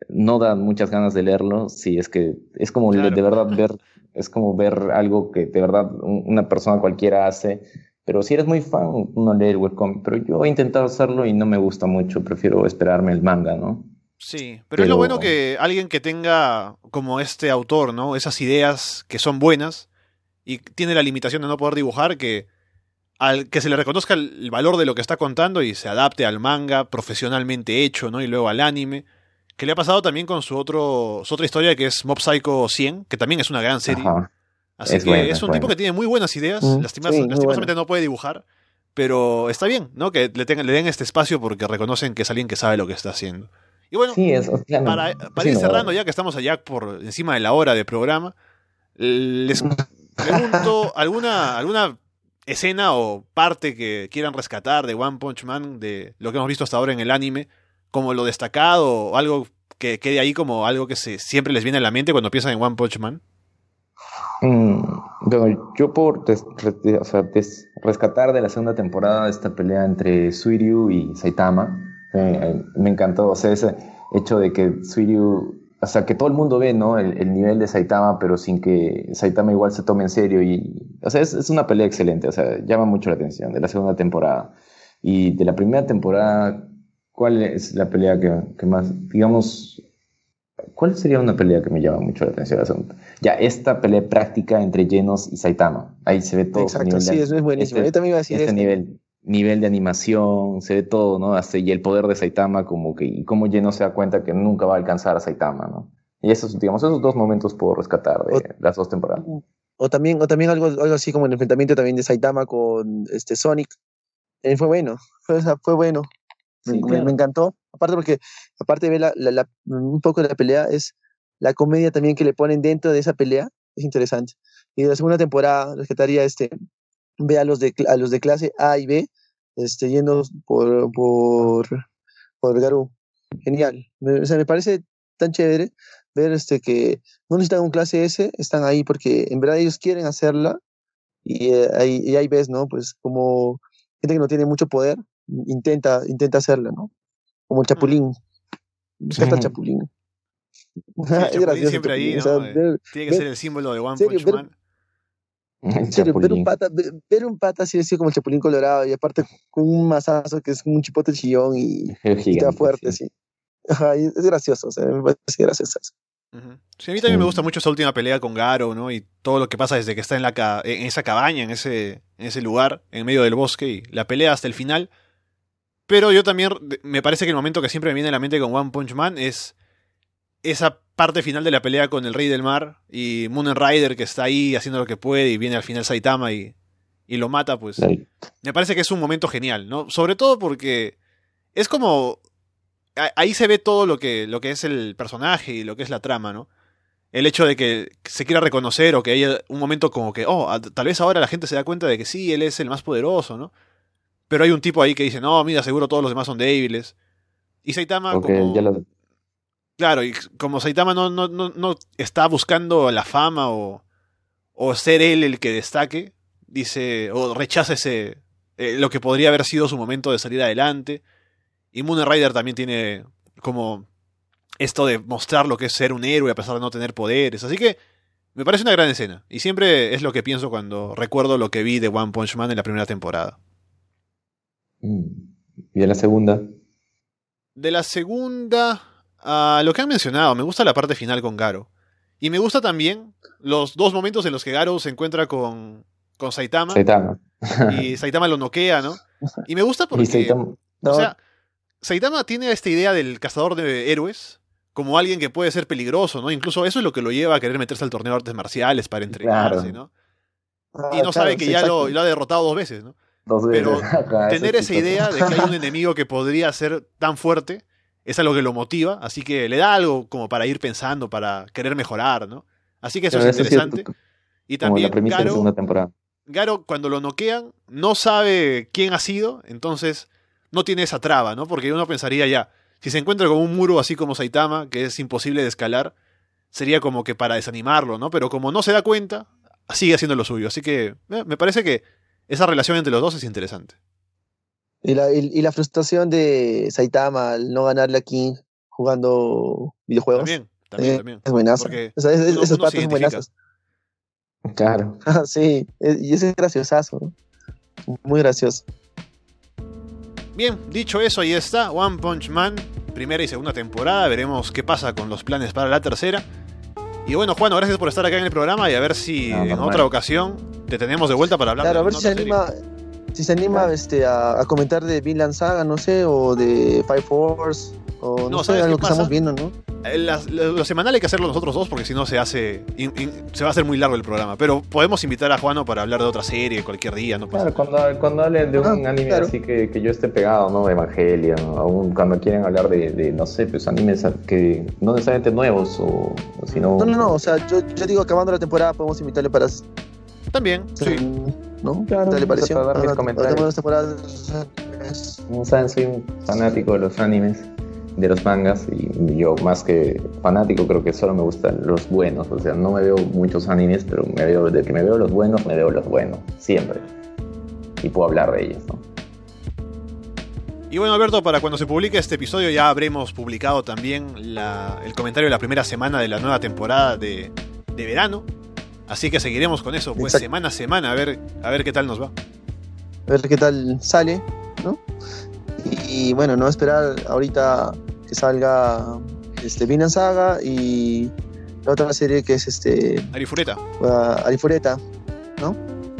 no da muchas ganas de leerlo. Sí, es que es como de verdad ver, es como ver algo que de verdad una persona cualquiera hace. Pero si eres muy fan, no lee el webcomic. Pero yo he intentado hacerlo y no me gusta mucho. Prefiero esperarme el manga, ¿no? Sí, pero, es lo bueno que alguien que tenga como este autor, ¿no? Esas ideas que son buenas y tiene la limitación de no poder dibujar, que al que se le reconozca el valor de lo que está contando y se adapte al manga profesionalmente hecho, ¿no? Y luego al anime. Que le ha pasado también con su, otro, su otra historia que es Mob Psycho 100, que también es una gran serie. Así que es un tipo que tiene muy buenas ideas, mm, lastimosamente no puede dibujar, pero está bien, ¿no? Que le, tengan, le den este espacio porque reconocen que es alguien que sabe lo que está haciendo. Y bueno, para, ir cerrando ya que estamos allá por encima de la hora de programa, les pregunto, ¿alguna, ¿alguna escena o parte que quieran rescatar de One Punch Man, de lo que hemos visto hasta ahora en el anime, como lo destacado o algo que quede ahí como algo que se, siempre les viene a la mente cuando piensan en One Punch Man? Mm, yo por rescatar de la segunda temporada esta pelea entre Suiryu y Saitama, eh, me encantó, o sea, ese hecho de que Suiryu o sea, que todo el mundo ve, ¿no? El, nivel de Saitama, pero sin que Saitama igual se tome en serio. Y, o sea, es, una pelea excelente, o sea, llama mucho la atención de la segunda temporada. Y de la primera temporada, ¿cuál es la pelea que, más, digamos, cuál sería una pelea que me llama mucho la atención? La Ya, esta pelea práctica entre Genos y Saitama. Ahí se ve todo. Exacto, sí, eso es buenísimo. Este, Yo también iba a decir este nivel nivel de animación, se ve todo, ¿no? Hasta, y el poder de Saitama, como que, y cómo Geno se da cuenta que nunca va a alcanzar a Saitama, ¿no? Y esos, digamos, esos dos momentos puedo rescatar de las dos temporadas. O también, o también algo, algo así como el enfrentamiento también de Saitama con este Sonic. Eh, fue bueno, fue, fue bueno. me, encantó. Aparte porque, aparte de ver la, un poco de la pelea, es la comedia también que le ponen dentro de esa pelea. Es interesante. Y de la segunda temporada rescataría este, ve a los de, a los de clase A y B este, yendo por, por, por Garú. Genial. Me, o sea, me parece tan chévere ver este, que no necesitan un clase S, están ahí porque en verdad ellos quieren hacerla y, eh, ahí, y ahí ves, ¿no? Pues como gente que no tiene mucho poder intenta, intenta hacerla, ¿no? Como el Chapulín. Sí. el Chapulín. Chapulín siempre ahí, ¿no? Tiene que ser el símbolo de One Punch Man. ver un pata, ver, un pata así, así como el Chapulín Colorado y aparte con un mazazo que es un chipote chillón y, está fuerte, sí. es gracioso, o sea, me parece gracioso Sí, a mí también me gusta mucho esa última pelea con Garo, ¿no? Y todo lo que pasa desde que está en, la en esa cabaña, en ese, en ese lugar, en medio del bosque, y la pelea hasta el final. Pero yo también, me parece que el momento que siempre me viene a la mente con One Punch Man es esa parte final de la pelea con el Rey del Mar y Moon Rider que está ahí haciendo lo que puede y viene al final Saitama y, y lo mata, pues me parece que es un momento genial, ¿no? Sobre todo porque es como... Ahí se ve todo lo que, lo que es el personaje y lo que es la trama, ¿no? El hecho de que se quiera reconocer o que haya un momento como que, oh, tal vez ahora la gente se da cuenta de que sí, él es el más poderoso, ¿no? Pero hay un tipo ahí que dice, no, mira, seguro todos los demás son débiles. Y Saitama como... Claro, y como Saitama no, no, no, no está buscando la fama o, o ser él el que destaque, dice, o rechaza ese, eh, lo que podría haber sido su momento de salir adelante. Y Moon Rider también tiene como esto de mostrar lo que es ser un héroe a pesar de no tener poderes. Así que me parece una gran escena. Y siempre es lo que pienso cuando recuerdo lo que vi de One Punch Man en la primera temporada. Mm. ¿Y de la segunda? De la segunda, a lo que han mencionado, me gusta la parte final con Garo. Y me gusta también los dos momentos en los que Garo se encuentra con, con Saitama. Saitama. y Saitama lo noquea, ¿no? Y me gusta porque. Saitama- O sea, Saitama tiene esta idea del cazador de héroes como alguien que puede ser peligroso, ¿no? Incluso eso es lo que lo lleva a querer meterse al torneo de artes marciales para entrenarse, Claro. ¿no? Ah, Y no claro, sabe que sí, ya lo, lo ha derrotado dos veces, ¿no? Dos veces. Pero Tener es esa idea de que hay un enemigo que podría ser tan fuerte es algo que lo motiva, así que le da algo como para ir pensando, para querer mejorar, ¿no? Así que eso Pero es eso sí es interesante. y también Garo. Garo, cuando lo noquean, no sabe quién ha sido, entonces no tiene esa traba, ¿no? Porque uno pensaría ya, si se encuentra con un muro así como Saitama, que es imposible de escalar, sería como que para desanimarlo, ¿no? Pero como no se da cuenta, sigue haciendo lo suyo. Así que eh, me parece que esa relación entre los dos es interesante. Y la, y, y la frustración de Saitama al no ganarle aquí jugando videojuegos. También, también, eh, también. Es buenazo. Porque O sea, es- es- uno- esos patos son buenazos. Claro. sí, es- y ese es graciosazo. Muy gracioso. Bien, dicho eso, ahí está One Punch Man, primera y segunda temporada. Veremos qué pasa con los planes para la tercera. Y bueno, Juan, gracias por estar acá en el programa y a ver si No, en normal. otra ocasión te tenemos de vuelta para hablar Claro, de a ver si se anima, si se anima este, a, a comentar de Vinland Saga, no sé, o de Fire Force, o no, No, sé, ¿sabes algo que estamos viendo, ¿no? Eh, las- lo, lo semanal hay que hacerlo nosotros dos porque si no se hace in- in- se va a hacer muy largo el programa. Pero podemos invitar a Juano para hablar de otra serie cualquier día, no pasa Claro, cuando, cuando hablen de un Ah, anime claro. así que, que yo esté pegado, ¿no? Evangelion, ¿no? aún cuando quieren hablar de, de, no sé, pues animes que no necesariamente nuevos o, o sino... No, no, no, o sea, yo, yo digo, acabando la temporada podemos invitarle para... También, sí. ¿No? Claro, ¿Qué le pareció? para dar mis Ah, comentarios. Como saben, soy un fanático de los animes, de los mangas, y yo más que fanático creo que solo me gustan los buenos, o sea, no me veo muchos animes, pero me veo, de que me veo los buenos, me veo los buenos, siempre. Y puedo hablar de ellos, ¿no? Y bueno, Alberto, para cuando se publique este episodio ya habremos publicado también la- el comentario de la primera semana de la nueva temporada de, de verano. Así que seguiremos con eso, pues Exacto. semana a semana, a ver, a ver qué tal nos va. a ver qué tal sale, ¿no? Y, y, bueno, no esperar ahorita que salga este Vinland Saga y la otra serie que es este Arifureta. uh, Arifureta, ¿no?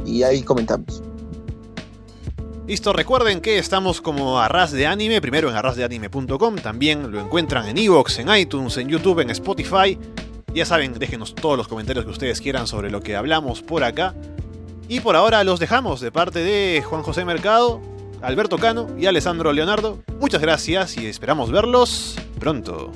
Y ahí comentamos. Listo, recuerden que estamos como Arras de Anime, primero en arrasdeanime.com, también lo encuentran en Evox, en iTunes, en YouTube, en Spotify. Ya saben, déjenos todos los comentarios que ustedes quieran sobre lo que hablamos por acá. Y por ahora los dejamos de parte de Juan José Mercado, Alberto Cano y Alessandro Leonardo. Muchas gracias y esperamos verlos pronto.